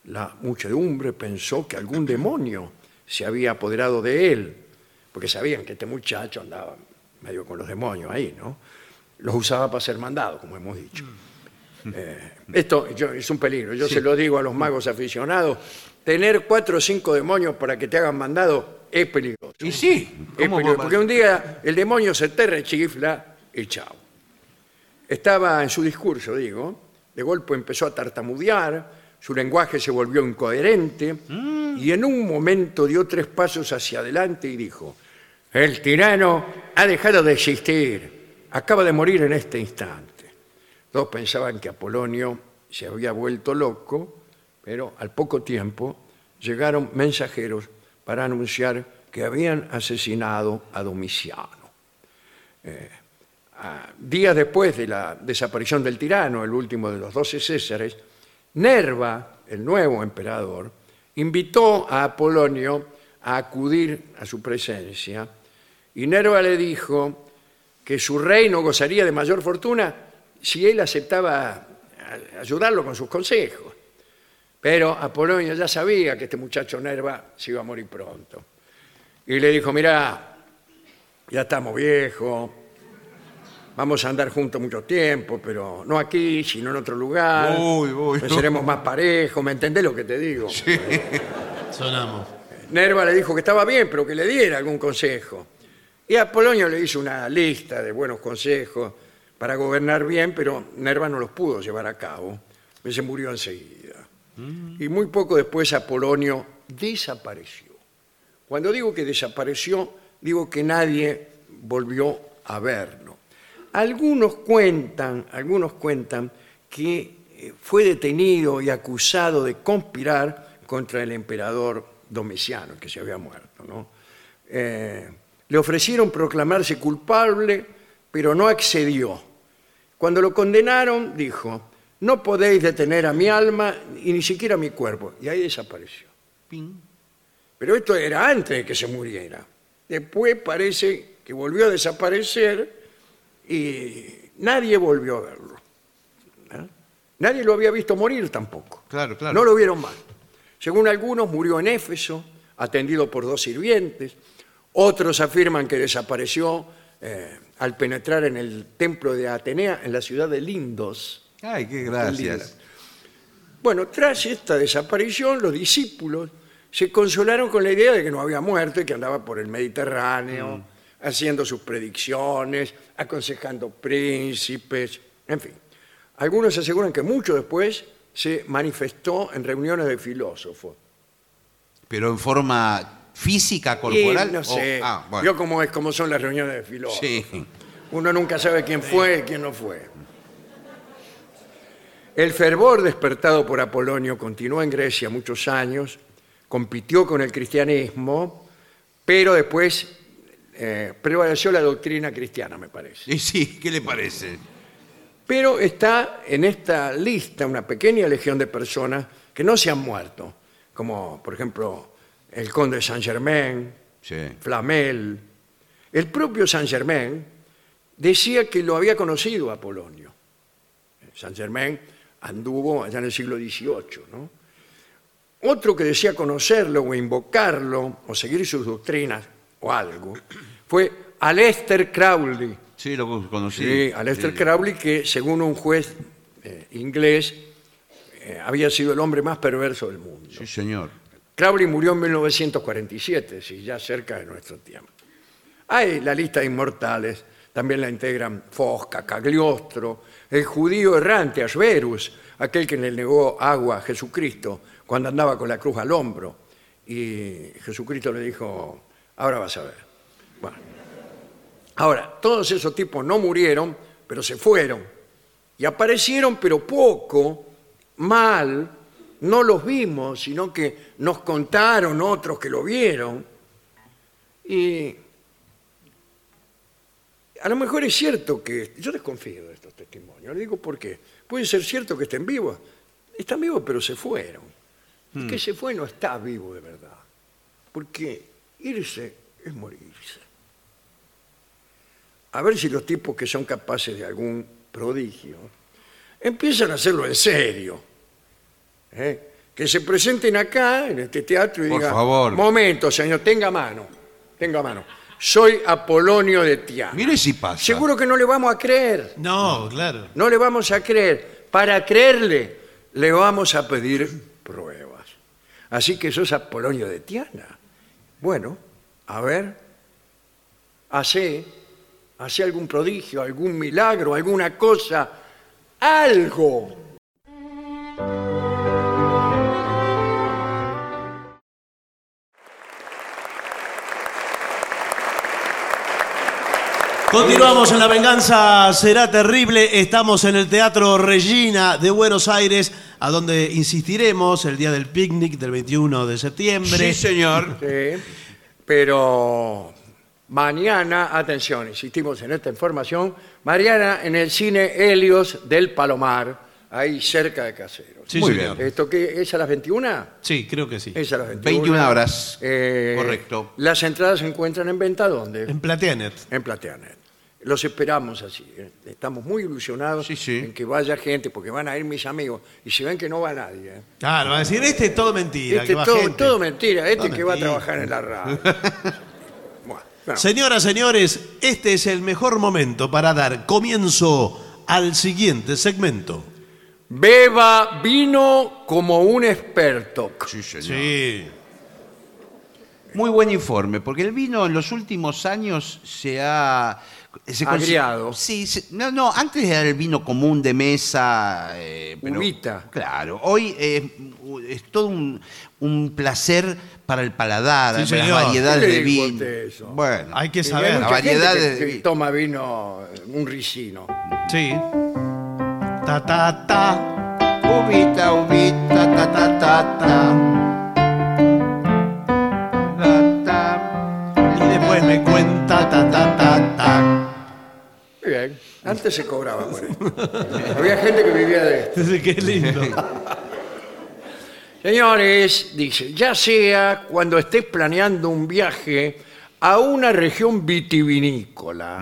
La muchedumbre pensó que algún demonio se había apoderado de él, porque sabían que este muchacho andaba medio con los demonios ahí, ¿no? Los usaba para ser mandados, como hemos dicho. Eh, esto yo- es un peligro, yo se lo digo a los magos aficionados, tener cuatro o cinco demonios para que te hagan mandado es peligroso. Y sí. Es ¿cómo peligroso, porque un día el demonio se te rechifla y chao. Estaba en su discurso, digo, de golpe empezó a tartamudear, su lenguaje se volvió incoherente y en un momento dio tres pasos hacia adelante y dijo, el tirano ha dejado de existir, acaba de morir en este instante. Todos pensaban que Apolonio se había vuelto loco, pero al poco tiempo llegaron mensajeros para anunciar que habían asesinado a Domiciano. Eh, días después de la desaparición del tirano, el último de los doce Césares, Nerva, el nuevo emperador, invitó a Apolonio a acudir a su presencia y Nerva le dijo que su reino gozaría de mayor fortuna si él aceptaba ayudarlo con sus consejos. Pero Apolonio ya sabía que este muchacho Nerva se iba a morir pronto. Y le dijo, mira, ya estamos viejos, vamos a andar juntos mucho tiempo, pero no aquí, sino en otro lugar. Uy, uy, Pues uy. seremos más parejos, ¿me entendés lo que te digo? Sonamos. Nerva le dijo que estaba bien, pero que le diera algún consejo. Y Apolonio le hizo una lista de buenos consejos para gobernar bien, pero Nerva no los pudo llevar a cabo. Pues se murió enseguida. Y muy poco después Apolonio desapareció. Cuando digo que desapareció, digo que nadie volvió a verlo. Algunos cuentan, algunos cuentan que eh, fue detenido y acusado de conspirar contra el emperador Domiciano, que se había muerto. ¿no? Eh, le ofrecieron proclamarse culpable, pero no accedió. Cuando lo condenaron, dijo, no podéis detener a mi alma y ni siquiera a mi cuerpo. Y ahí desapareció. Pero esto era antes de que se muriera. Después parece que volvió a desaparecer y nadie volvió a verlo. ¿Eh? Nadie lo había visto morir tampoco. Claro, claro. No lo vieron más. Según algunos, murió en Éfeso, atendido por dos sirvientes. Otros afirman que desapareció eh, al penetrar en el templo de Atenea, en la ciudad de Lindos. Ay, qué gracias. Bueno, tras esta desaparición, los discípulos se consolaron con la idea de que no había muerto y que andaba por el Mediterráneo, haciendo sus predicciones, aconsejando príncipes, en fin. Algunos aseguran que mucho después se manifestó en reuniones de filósofos. Pero en forma física, Y corporal. no o- sé, ah, bueno. yo como es como son las reuniones de filósofos. Sí. Uno nunca sabe quién fue y quién no fue. El fervor despertado por Apolonio continuó en Grecia muchos años, compitió con el cristianismo, pero después eh, prevaleció la doctrina cristiana, me parece. Y sí, ¿qué le parece? Pero está en esta lista una pequeña legión de personas que no se han muerto, como por ejemplo el conde de Saint Germain, Sí. Flamel. El propio Saint Germain decía que lo había conocido a Apolonio. Saint Germain anduvo allá en el siglo XVIII. ¿no? Otro que decía conocerlo o invocarlo o seguir sus doctrinas o algo fue Aleister Crowley. Sí, lo conocí. Sí, Aleister Sí. Crowley, que según un juez eh, inglés eh, había sido el hombre más perverso del mundo. Sí, señor. Crowley murió en 1947, sí, ya cerca de nuestro tiempo. Hay la lista de inmortales, también la integran Fosca, Cagliostro, el judío errante Asverus, aquel que le negó agua a Jesucristo cuando andaba con la cruz al hombro. Y Jesucristo le dijo, ahora vas a ver. Bueno. Ahora, todos esos tipos no murieron, pero se fueron. Y aparecieron, pero poco, mal, no los vimos, sino que nos contaron otros que lo vieron. Y a lo mejor es cierto que, yo desconfío de estos testimonios, le digo por qué. Puede ser cierto que estén vivos, están vivos pero se fueron. El que se fue no está vivo de verdad, porque irse es morirse. A ver si los tipos que son capaces de algún prodigio empiezan a hacerlo en serio. ¿eh? Que se presenten acá, en este teatro, y Por digan, favor. momento, señor, tenga mano, tenga mano. Soy Apolonio de Tiana. Mire si pasa. Seguro que no le vamos a creer, No, claro. no le vamos a creer. Para creerle, le vamos a pedir pruebas. Así que sos Apolonio de Tiana. Bueno, a ver, hace, hace algún prodigio, algún milagro, alguna cosa, algo. Continuamos en La Venganza Será Terrible. Estamos en el Teatro Regina de Buenos Aires, a donde insistiremos el día del picnic del 21 de septiembre. Sí, señor. Sí, pero mañana, atención, insistimos en esta información, mañana en el cine Helios del Palomar, ahí cerca de Caseros. Sí, Muy señor. bien. ¿Esto qué es a las 21? Sí, creo que sí. Es a las 21. 21 horas. Eh, Correcto. Las entradas se encuentran en venta ¿dónde? En Plateanet. En Plateanet. Los esperamos así. Estamos muy ilusionados Sí, sí. en que vaya gente, porque van a ir mis amigos. Y si ven que no va nadie. ¿eh? Claro, va a decir, este es todo mentira. Este va todo, gente. todo mentira. Este Todo que va a mentira. trabajar en la radio. Bueno, bueno. Señoras, señores, este es el mejor momento para dar comienzo al siguiente segmento. Beba vino como un experto. Sí, señor. Sí. Muy buen informe, porque el vino en los últimos años se ha... Se consi- Agriado. Sí, se- no, no, antes era el vino común de mesa. eh, pero- Uvita. Claro, hoy eh, es todo un, un placer para el paladar, Sí, las señor. variedades ¿Qué le de vino. eso? Bueno, Hay que Y hay saber. mucha gente variedad que- de que vino. toma vino, eh, un ricino. Sí. Ta, ta, ta. uvita, uvita, ta, ta, ta, ta. Ta, ta. Y después me cuenta ta, ta, ta, ta. Muy bien. Antes se cobraba por esto. Había gente que vivía de esto. Qué lindo. Señores, dice, ya sea cuando estés planeando un viaje a una región vitivinícola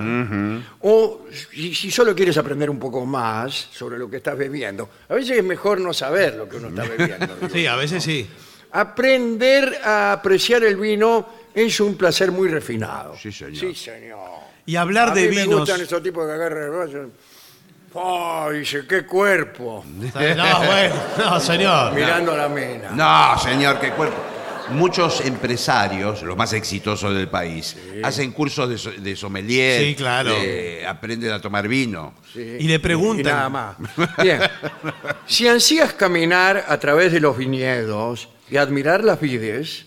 o si, si solo quieres aprender un poco más sobre lo que estás bebiendo. A veces es mejor no saber lo que uno está bebiendo. digo. Sí, a veces sí. Aprender a apreciar el vino es un placer muy refinado. Sí, señor. Sí, señor. Y hablar a de mí me vinos. gustan esos tipos que agarran el vaso. ¡Oh, dice, qué cuerpo! No, bueno, no, señor. Mirando a la mina. No, señor, qué cuerpo. Muchos empresarios, los más exitosos del país, hacen cursos de, so- de sommelier. Sí, claro. de- aprenden a tomar vino. Sí. Y le preguntan. Y nada más. Bien. Si ansías caminar a través de los viñedos y admirar las vides,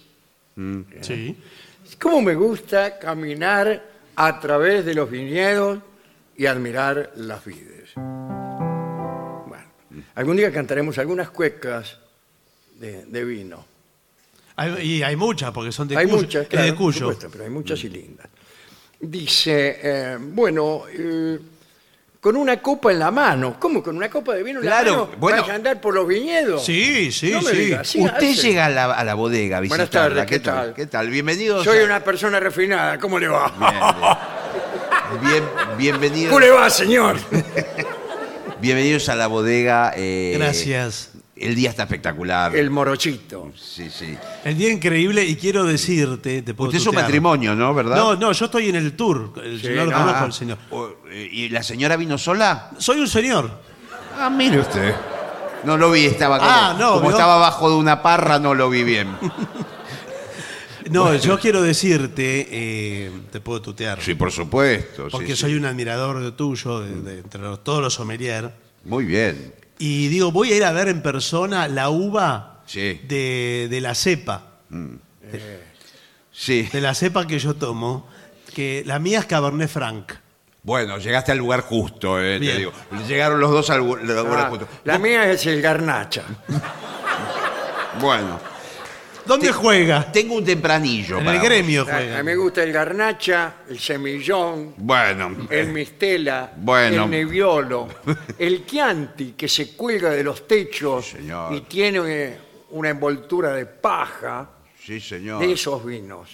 Sí. ¿cómo me gusta caminar a través de los viñedos y admirar las vides? Bueno, algún día cantaremos algunas cuecas de, de vino. Hay- y hay muchas, porque son de hay Cuyo. muchas, claro, de por Cuyo. supuesto, pero hay muchas y lindas. Dice, eh, bueno, eh, con una copa en la mano. ¿Cómo con una copa de vino en Claro, la mano? bueno. ¿Vas a andar por los viñedos? Sí, sí, No me sí. digas, sí Usted hace. llega a la, a la bodega a Buenas visitarla. tardes, ¿qué tal? ¿Qué tal? Bienvenidos. Soy a- una persona refinada, ¿cómo le va? Bien, bienvenidos, ¿Cómo le va, señor? bienvenidos a la bodega. eh, Gracias. El día está espectacular. El morochito. Sí, sí. El día increíble, y quiero decirte, te puedo Usted es un tutear. matrimonio, ¿no? ¿Verdad? No, no, yo estoy en el tour. El Sí, señor lo no, conozco Ah, al señor. o- eh, ¿Y la señora vino sola? Soy un señor. Ah, mire usted. No lo vi, estaba como, Ah, no, como ¿vio? estaba abajo de una parra, no lo vi bien. No, yo quiero decirte, eh, te puedo tutear. Sí, por supuesto. sí, Porque sí. soy un admirador de tuyo, de, de- entre los- todos los sommelier. Muy bien. Y digo, voy a ir a ver en persona la uva Sí. de, de la cepa. Sí. De la cepa que yo tomo, que la mía es Cabernet Franc. Bueno, llegaste al lugar justo, eh, te digo. Llegaron los dos al lu- lugar Ah, justo. la mía es el garnacha. Bueno, ¿Dónde Te- juega? tengo un tempranillo. En para el vos. gremio A, juega. a mí me gusta el garnacha, el semillón, Bueno, el mistela, Bueno. el neviolo, el chianti que se cuelga de los techos Señor. y tiene una envoltura de paja sí, señor. de esos vinos.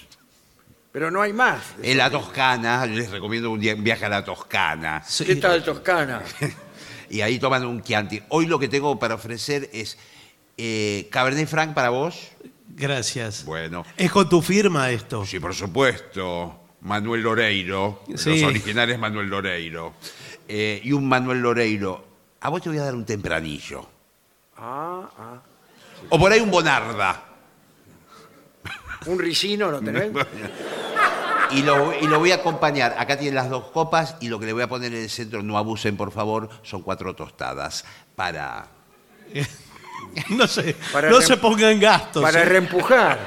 Pero no hay más. En la Toscana, les recomiendo un, día- un viaje a la Toscana. Sí. ¿Qué tal Toscana? Y ahí toman un Chianti. Hoy lo que tengo para ofrecer es eh, Cabernet Franc para vos. Gracias. Bueno, Es con tu firma esto. sí, por supuesto. Manuel Loreiro. Sí. Los originales Manuel Loreiro. Eh, y un Manuel Loreiro. A vos te voy a dar un tempranillo. Ah, ah. O por ahí un Bonarda. ¿Un ricino lo tenés? Y lo, y lo voy a acompañar. Acá tienen las dos copas y lo que le voy a poner en el centro, no abusen por favor, son cuatro tostadas para... No sé, Para no rem- se pongan gastos. Para ¿eh? reempujar.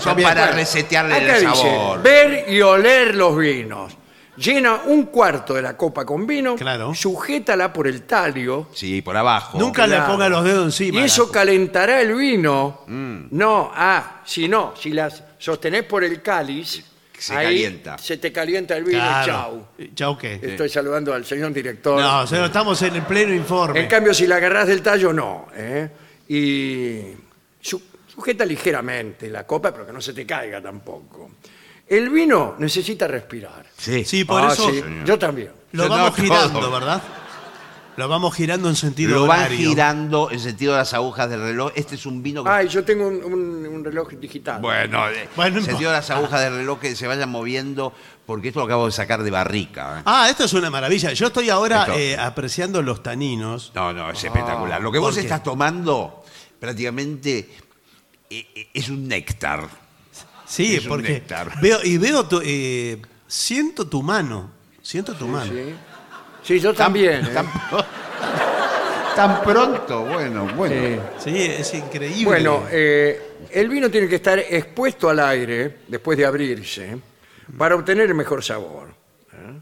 Son para Bueno, resetearle acá el dice, sabor. ver y oler los vinos. llena un cuarto de la copa con vino, Claro. sujétala por el talio. Sí, por abajo. Nunca le ponga los dedos encima. Y eso la- calentará el vino. Mm. No, ah, si no, si las sostenés por el cáliz, Se ahí calienta. se te calienta el vino y chau. Chau, ¿qué? Estoy saludando al señor director. No, señor, estamos en el pleno informe. En cambio, si la agarrás del tallo, no. ¿eh? Y su- sujeta ligeramente la copa, pero que no se te caiga tampoco. El vino necesita respirar. Sí. Sí, por Ah, eso sí, Yo también. lo Yo vamos no, girando, todo. ¿verdad? Lo vamos girando en sentido Lo van horario. girando en sentido de las agujas del reloj. Este es un vino que... Ay, yo tengo un, un- un reloj digital. Bueno, eh, Bueno, en sentido de las agujas del reloj que se vayan moviendo, porque esto lo acabo de sacar de barrica. ¿eh? Ah, esto es una maravilla. Yo estoy ahora Esto- eh, apreciando los taninos. No, no, es espectacular. Lo que vos estás tomando prácticamente eh, eh, es un néctar. Sí, Es un porque néctar. veo y veo tu, eh, siento tu mano, siento tu mano. Sí, Sí, yo también. ¿eh? Tan, tan pronto, bueno, bueno. Sí. Sí, es increíble. Bueno, eh, el vino tiene que estar expuesto al aire después de abrirse para obtener el mejor sabor. ¿eh?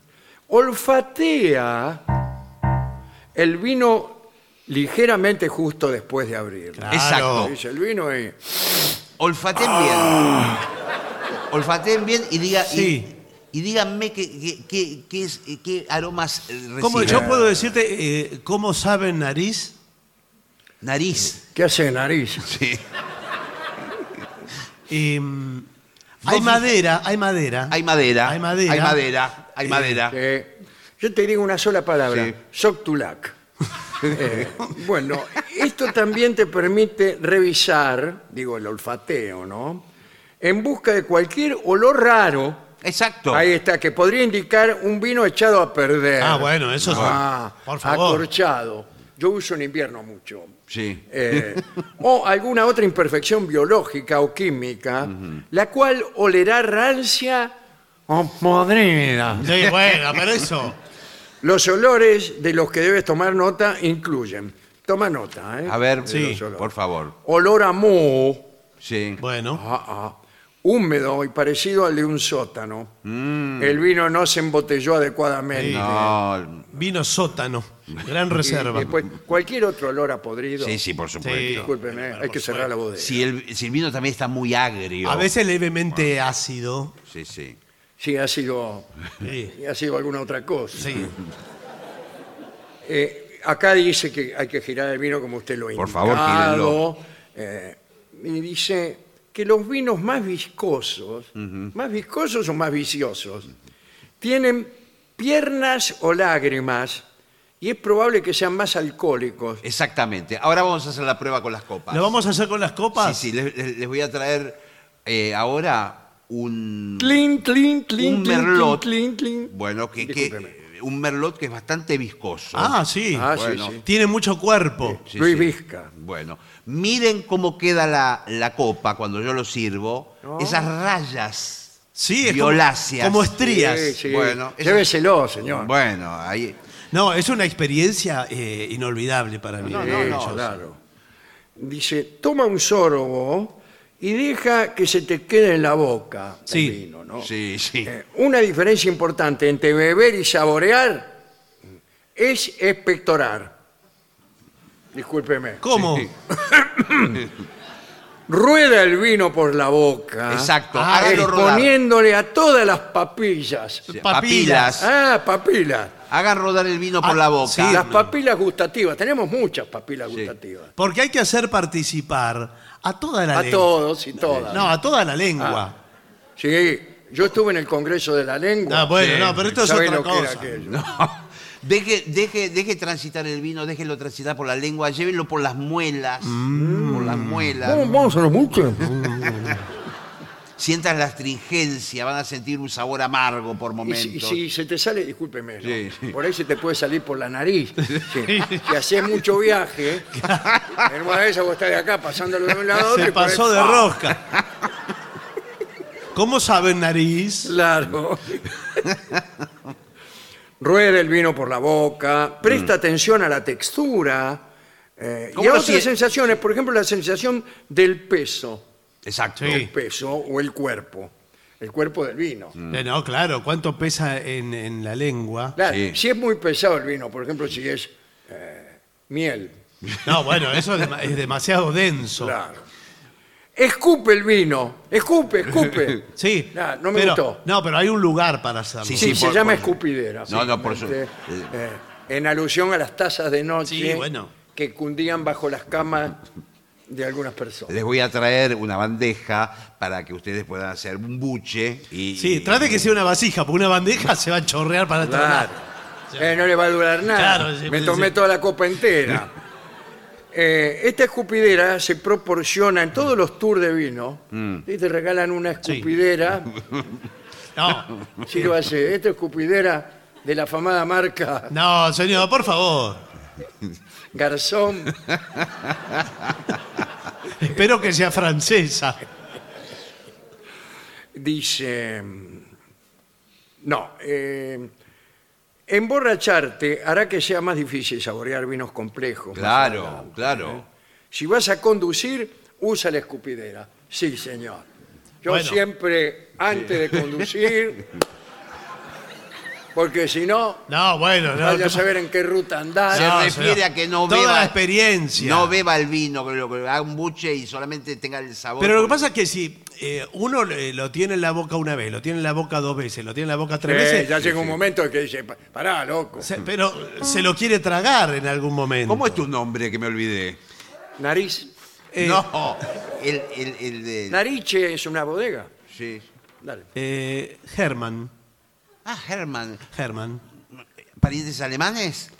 Olfatea el vino ligeramente justo después de abrirlo. Claro. Exacto. Dice el vino y Olfateen bien. Olfateen bien y, diga, y- Sí. Y, díganme qué, qué- qué- qué es- qué aromas eh, reciben. ¿Cómo, yo puedo decirte eh, cómo sabe nariz. Nariz. ¿qué hace nariz? Sí. Eh, hay madera, hay madera. Hay madera. Hay madera. Hay madera. Hay Eh, madera. Eh, yo te digo una sola palabra, Sí. Soctulac. Eh, bueno, esto también te permite revisar, digo, el olfateo, ¿no? En busca de cualquier olor raro, Exacto. ahí está, que podría indicar un vino echado a perder. Ah, bueno, eso sí. Ah, Por favor. Acorchado. Yo uso en invierno mucho. Sí. Eh, o alguna otra imperfección biológica o química, la cual olerá rancia o podrida. Sí, bueno, pero eso. Los olores de los que debes tomar nota incluyen. Toma nota, ¿eh? A ver, De Sí. los olores. por favor. Olor a moho, Sí. Bueno. ah, ah, húmedo y parecido al de un sótano. El vino no se embotelló adecuadamente. Sí. No. Vino sótano. Gran Y reserva. después, cualquier otro olor a podrido. Sí, sí, por supuesto. Sí. Discúlpeme, hay que cerrar la bodega. Si el, si el vino también está muy agrio. A veces levemente ácido. Sí, sí. Sí, ha sido, Sí. ha sido alguna otra cosa. Sí. Eh, acá dice que hay que girar el vino como usted lo ha Por favor, indicado. Eh, y dice que los vinos más viscosos, más viscosos o más viciosos, tienen piernas o lágrimas y es probable que sean más alcohólicos. Exactamente. Ahora vamos a hacer la prueba con las copas. ¿Lo vamos a hacer con las copas? Sí, sí, les, les- les voy a traer eh, ahora un, Clean, clean, clean, un clean, merlot. clean, clean. Bueno, que, que- Discúlpeme. un merlot que es bastante viscoso. Ah, sí. Ah, sí, Bueno. sí. Tiene mucho cuerpo. Sí, Luis sí. Vizca. Bueno, miren cómo queda la, la copa cuando yo lo sirvo. No. Esas rayas Sí, es violáceas. como estrías. Sí, sí. Bueno, eso- Lléveselo, señor. Bueno, ahí. No, es una experiencia eh, inolvidable para mí. No, Sí, no, no. claro. Dice, toma un sorbo y deja que se te quede en la boca Sí. el vino, ¿no? Sí, sí. Eh, una diferencia importante entre beber y saborear es expectorar. Discúlpeme. ¿Cómo? Sí. Rueda el vino por la boca. Exacto. Ah, háganlo rodar. exponiéndole a todas las papillas. Papilas. Ah, papilas. Hagan rodar el vino por Ah, la boca. sí. Las papilas gustativas. Tenemos muchas papilas Sí. gustativas. Porque hay que hacer participar a toda la A lengua. todos y todas. No, a toda la lengua. Sí, yo estuve en el Congreso de la Lengua. Ah, bueno, Sí. no, pero esto es ¿Sabe otra lo que era cosa. aquello? No. Deje, deje, deje transitar el vino, déjelo transitar por la lengua, llévenlo por las muelas. Mm. Por las muelas. Vamos, vamos a lo mucho. Sientan la astringencia, van a sentir un sabor amargo por Y momentos. si, y si se te sale, discúlpeme, ¿no? Sí, sí. por ahí se te puede salir por la nariz. Sí. Si haces mucho viaje, en una vez vos estás de acá pasándolo de un lado a otro. Se y por ahí, pasó de ¡pah! rosca. ¿Cómo sabe en nariz? Claro. Rueda el vino por la boca, presta atención a la textura eh, y ¿Cómo a lo otras sie- sensaciones, por ejemplo, la sensación del peso, Exacto. Sí. el peso o el cuerpo. el cuerpo del vino. Eh, No, claro, ¿cuánto pesa en, en la lengua? Claro, Sí. Si es muy pesado el vino, por ejemplo, si es eh, miel, No, bueno, eso es, dema- es demasiado denso. claro. Escupe el vino, escupe, escupe. Sí. Nah, no me pero- gustó. No, pero hay un lugar para hacerlo. Sí, Sí, sí, se por- llama por- escupidera. No, no, por su- eh, en alusión a las tazas de noche Sí, bueno. que cundían bajo las camas de algunas personas. Les voy a traer una bandeja para que ustedes puedan hacer un buche y... Sí, trate que sea una vasija, porque una bandeja se va a chorrear para Claro. lados. Eh, no le va a durar nada. Claro, sí, Me sí, tomé sí. toda la copa entera. Eh, esta escupidera se proporciona en todos los tours de vino. Mm. Y te regalan una escupidera. No, Sí lo hace. Esta escupidera de la afamada marca no, señor, por favor. Garzón. Espero que sea francesa. Dice. No. eh, emborracharte hará que sea más difícil saborear vinos complejos. más Claro, adelante. claro. Si vas a conducir, usa la escupidera. Sí, señor. Yo Bueno. siempre, antes de conducir, porque si no, No, bueno, no. vaya a ¿qué saber en qué ruta andar. Se No, refiere señor. a que no Toda beba... la experiencia. No beba el vino, que lo- que haga un buche y solamente tenga el sabor. Pero lo que pasa es que si eh, uno lo tiene en la boca una vez, lo tiene en la boca dos veces, lo tiene en la boca tres veces, ya llega un momento que dice, "Pa- pará, loco. se- pero se lo quiere tragar en algún momento. ¿Cómo es tu nombre que me olvidé? Nariz. Eh, no, el, el, el de... Nariche es una bodega. Sí. Dale. eh, Herman. Ah, Herman. Herman. ¿Parientes alemanes?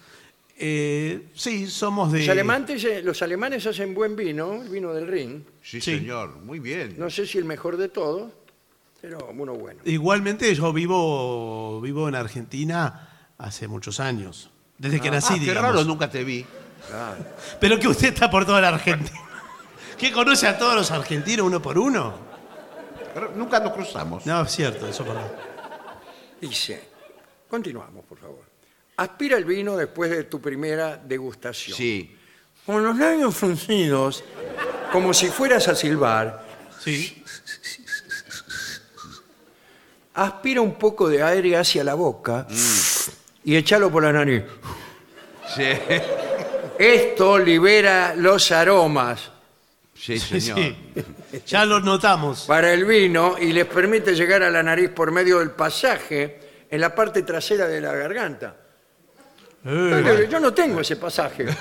Eh, sí, somos de. Los, alemanes, los alemanes hacen buen vino, el vino del Rin. Sí, Sí. señor. Muy bien. No sé si el mejor de todos, pero uno bueno. Igualmente yo vivo, vivo en Argentina hace muchos años. Desde que nací, ah, qué digamos. raro, nunca te vi. Pero que usted está por toda la Argentina. ¿Qué conoce a todos los argentinos uno por uno? Pero Nunca nos cruzamos. No, es cierto, eso es verdad. Dice, continuamos, por favor. Aspira el vino después de tu primera degustación. Sí. Con los labios fruncidos, como si fueras a silbar, Sí. aspira un poco de aire hacia la boca y échalo por la nariz. Sí. Esto libera los aromas Sí, señor. Sí. Ya lo notamos. para el vino y les permite llegar a la nariz por medio del pasaje en la parte trasera de la garganta. Eh, Yo no tengo ese pasaje. Me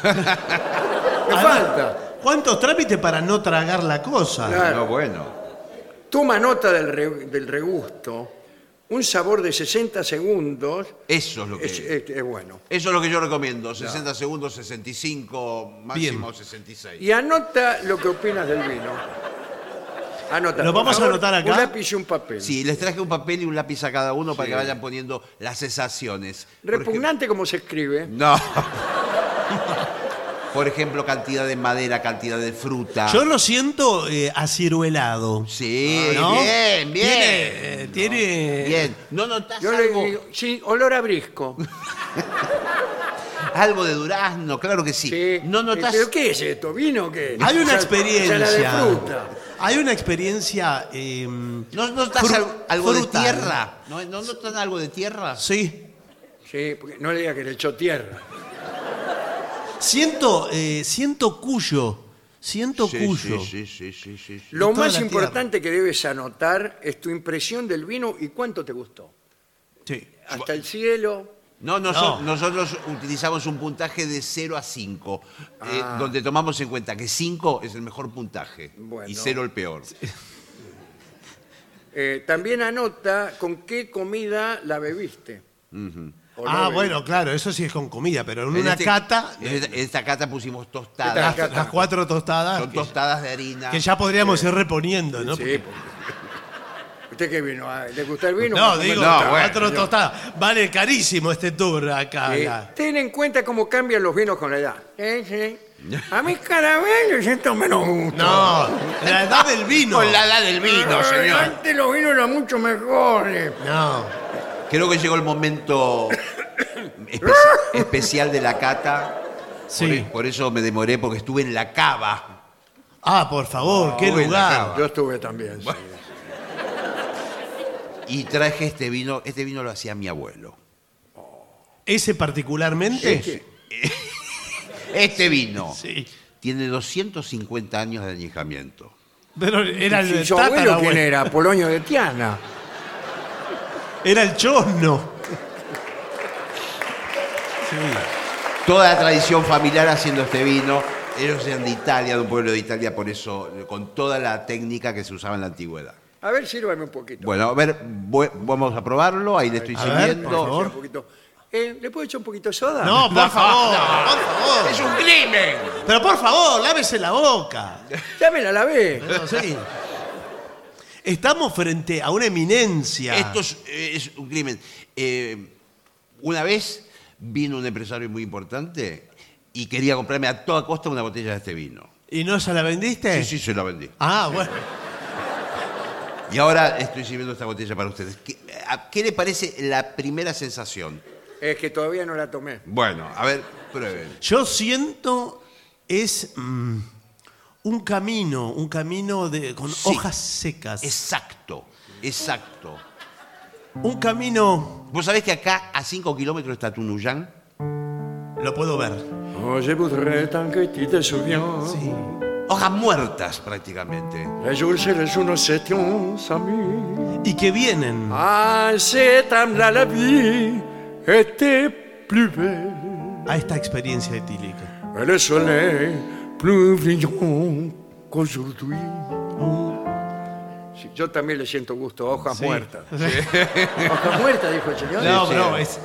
falta. ¿Cuántos trámites para no tragar la cosa? Claro. No, bueno. Toma nota del, re- del regusto. Un sabor de 60 segundos Eso es lo que... es, es- es bueno. Eso es lo que yo recomiendo. 60 segundos, 65, máximo 66. Y anota lo que opinas del vino. Anota. ¿Lo por vamos a favor, anotar acá? Un lápiz y un papel. Sí, les traje un papel y un lápiz a cada uno para que vayan poniendo las sensaciones. Por ejemplo- Repugnante como se escribe. No. Por ejemplo, cantidad de madera, cantidad de fruta. Yo lo siento eh, aciruelado. Sí, ¿no? bien, bien. Tiene, eh, tiene- Bien. ¿No notas Yo le algo, digo, sí, olor a brisco. algo de durazno? Claro que sí. Sí. ¿No notas ¿Pero qué es esto? ¿Vino o qué? Hay una Sal- experiencia. ensalada de fruta. Hay una experiencia. eh, ¿No notas fru- al- algo de frutal. tierra? ¿No, ¿No notas algo de tierra? Sí. Sí, porque no le diga que le echó tierra. Siento, eh, siento cuyo. Siento Sí, cuyo. sí, sí, sí, sí, sí, sí. Lo toda más la importante que debes anotar es tu impresión del vino y cuánto te gustó. Sí. Hasta el cielo. No, noso- No. nosotros utilizamos un puntaje de 0 a 5, eh, Ah. donde tomamos en cuenta que 5 es el mejor puntaje Bueno. y 0 el peor. Eh, también anota con qué comida la bebiste. O no Ah, bebiste. bueno, claro, eso sí es con comida, pero en En una este- cata, En esta, en esta cata pusimos tostadas. las, las cuatro tostadas, Son que, tostadas de harina. que ya podríamos ir reponiendo, ¿no? Sí, Porque- porque- ¿Usted qué vino? Ah, ¿Le gusta el vino? No, a digo, no, bueno, cuatro tostadas. Vale carísimo este tour acá. Sí. Ten en cuenta cómo cambian los vinos con la edad. Sí, sí. A mis caramelos siento menos gusto. No, la edad del vino. Con la edad del vino, señor. Antes los vinos eran mucho mejores. No. Creo que llegó el momento espe- especial de la cata. Sí. Por, e- por eso me demoré, porque estuve en la cava. Ah, por favor, qué lugar. Yo estuve también. sí. Y traje este vino, este vino lo hacía mi abuelo. ¿Ese particularmente? Este vino Sí. tiene 250 años de añejamiento. Pero era el ¿Y su abuelo quién tatarabuelo. era? Polonio de Tiana. Era el chorno. Sí. Toda la tradición familiar haciendo este vino. Ellos eran de Italia, de un pueblo de Italia, por eso, con toda la técnica que se usaba en la antigüedad. A ver, sírvame un poquito. Bueno, a ver, voy- vamos a probarlo, ahí le estoy A ver, sirviendo. por favor. Un poquito. Eh, ¿Le puedo echar un poquito de soda? No, por favor, por favor. ¡Es un crimen! Pero por favor, lávese la boca. Ya me la lavé. Sí. Estamos frente a una eminencia. Esto es, eh, es un crimen. Eh, una vez vino un empresario muy importante y quería comprarme a toda costa una botella de este vino. ¿Y no se la vendiste? Sí, sí, se la vendí. Ah, bueno. Y ahora estoy sirviendo esta botella para ustedes. ¿Qué, a- qué le parece la primera sensación? Es que todavía no la tomé. Bueno, a ver, prueben. Yo siento es mm, un camino, un camino de, con Sí. hojas secas. Exacto, exacto. Un camino, ¿Vos sabés que acá a 5 kilómetros está Tunuyán? lo puedo ver. Oh, je voudrais tant que tu te souviens. Sí. Hojas muertas prácticamente. Y que vienen. Belle. a esta experiencia etílica. Sí, yo también le siento gusto a hojas Sí. muertas. Hojas muertas, dijo el señor. No, sí. no, es,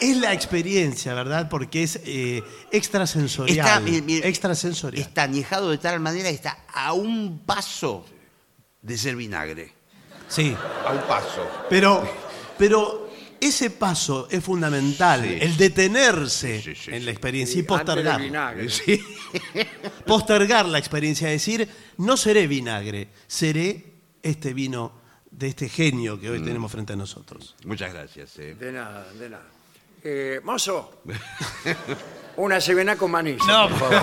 es la experiencia, ¿verdad? Porque es eh, extrasensorial. Está, mire, mire, extrasensorial. está añejado de tal manera que está a un paso de ser vinagre. Sí, A un paso. pero, pero ese paso es fundamental, Sí. el detenerse Sí, sí, sí, en la experiencia y postergar. vinagre. Sí. Postergar la experiencia, decir, no seré vinagre, seré este vino de este genio que hoy tenemos frente a nosotros. Muchas gracias. eh. De nada, de nada. Eh, mozo, una sevena con manís. No, por favor.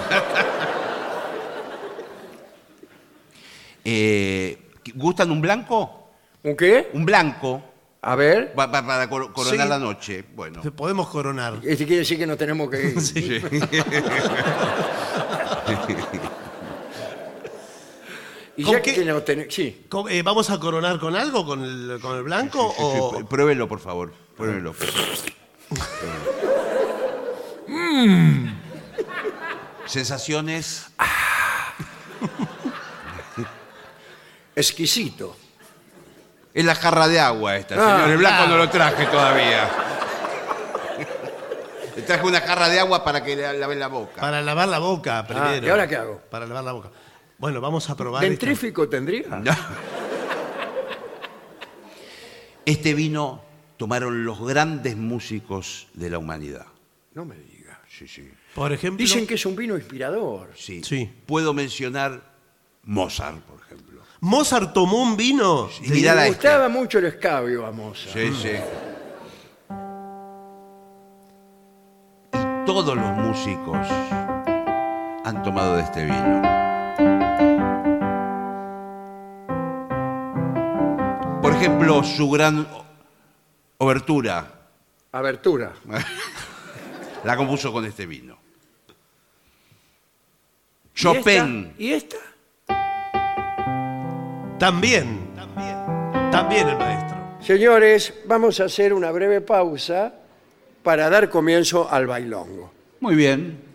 Eh, ¿Gustan un blanco? ¿Un qué? Un blanco A ver. pa- pa- para cor- coronar Sí. la noche. Bueno. podemos coronar. Este quiere decir que no tenemos que ir. Y ¿Con ya qué? que no tenemos... Sí. Co- eh, ¿Vamos a coronar con algo, con el, con el blanco? Sí, sí, o... pr- Pruébelo, por favor. Pruébelo. Sensaciones. Exquisito. Es la jarra de agua esta, Ah, señor. El blanco ah. no lo traje todavía. Le traje una jarra de agua para que le lave la boca. Para lavar la boca primero. Ah, ¿y ahora qué hago? Para lavar la boca. Bueno, vamos a probar. esta- ¿Dentrífico tendría? No. Este vino tomaron los grandes músicos de la humanidad. No me diga. Sí, sí. Por ejemplo. Dicen que es un vino inspirador. Sí. Sí. Puedo mencionar Mozart, por ejemplo. Mozart tomó un vino. Y Me esta. gustaba mucho el escabio a Mozart. Sí, sí. Y todos los músicos han tomado de este vino. Por ejemplo, su gran obertura Abertura. la compuso con este vino. ¿Y Chopin. esta? ¿Y esta? También. También. También el maestro. Señores, vamos a hacer una breve pausa para dar comienzo al bailongo. Muy bien.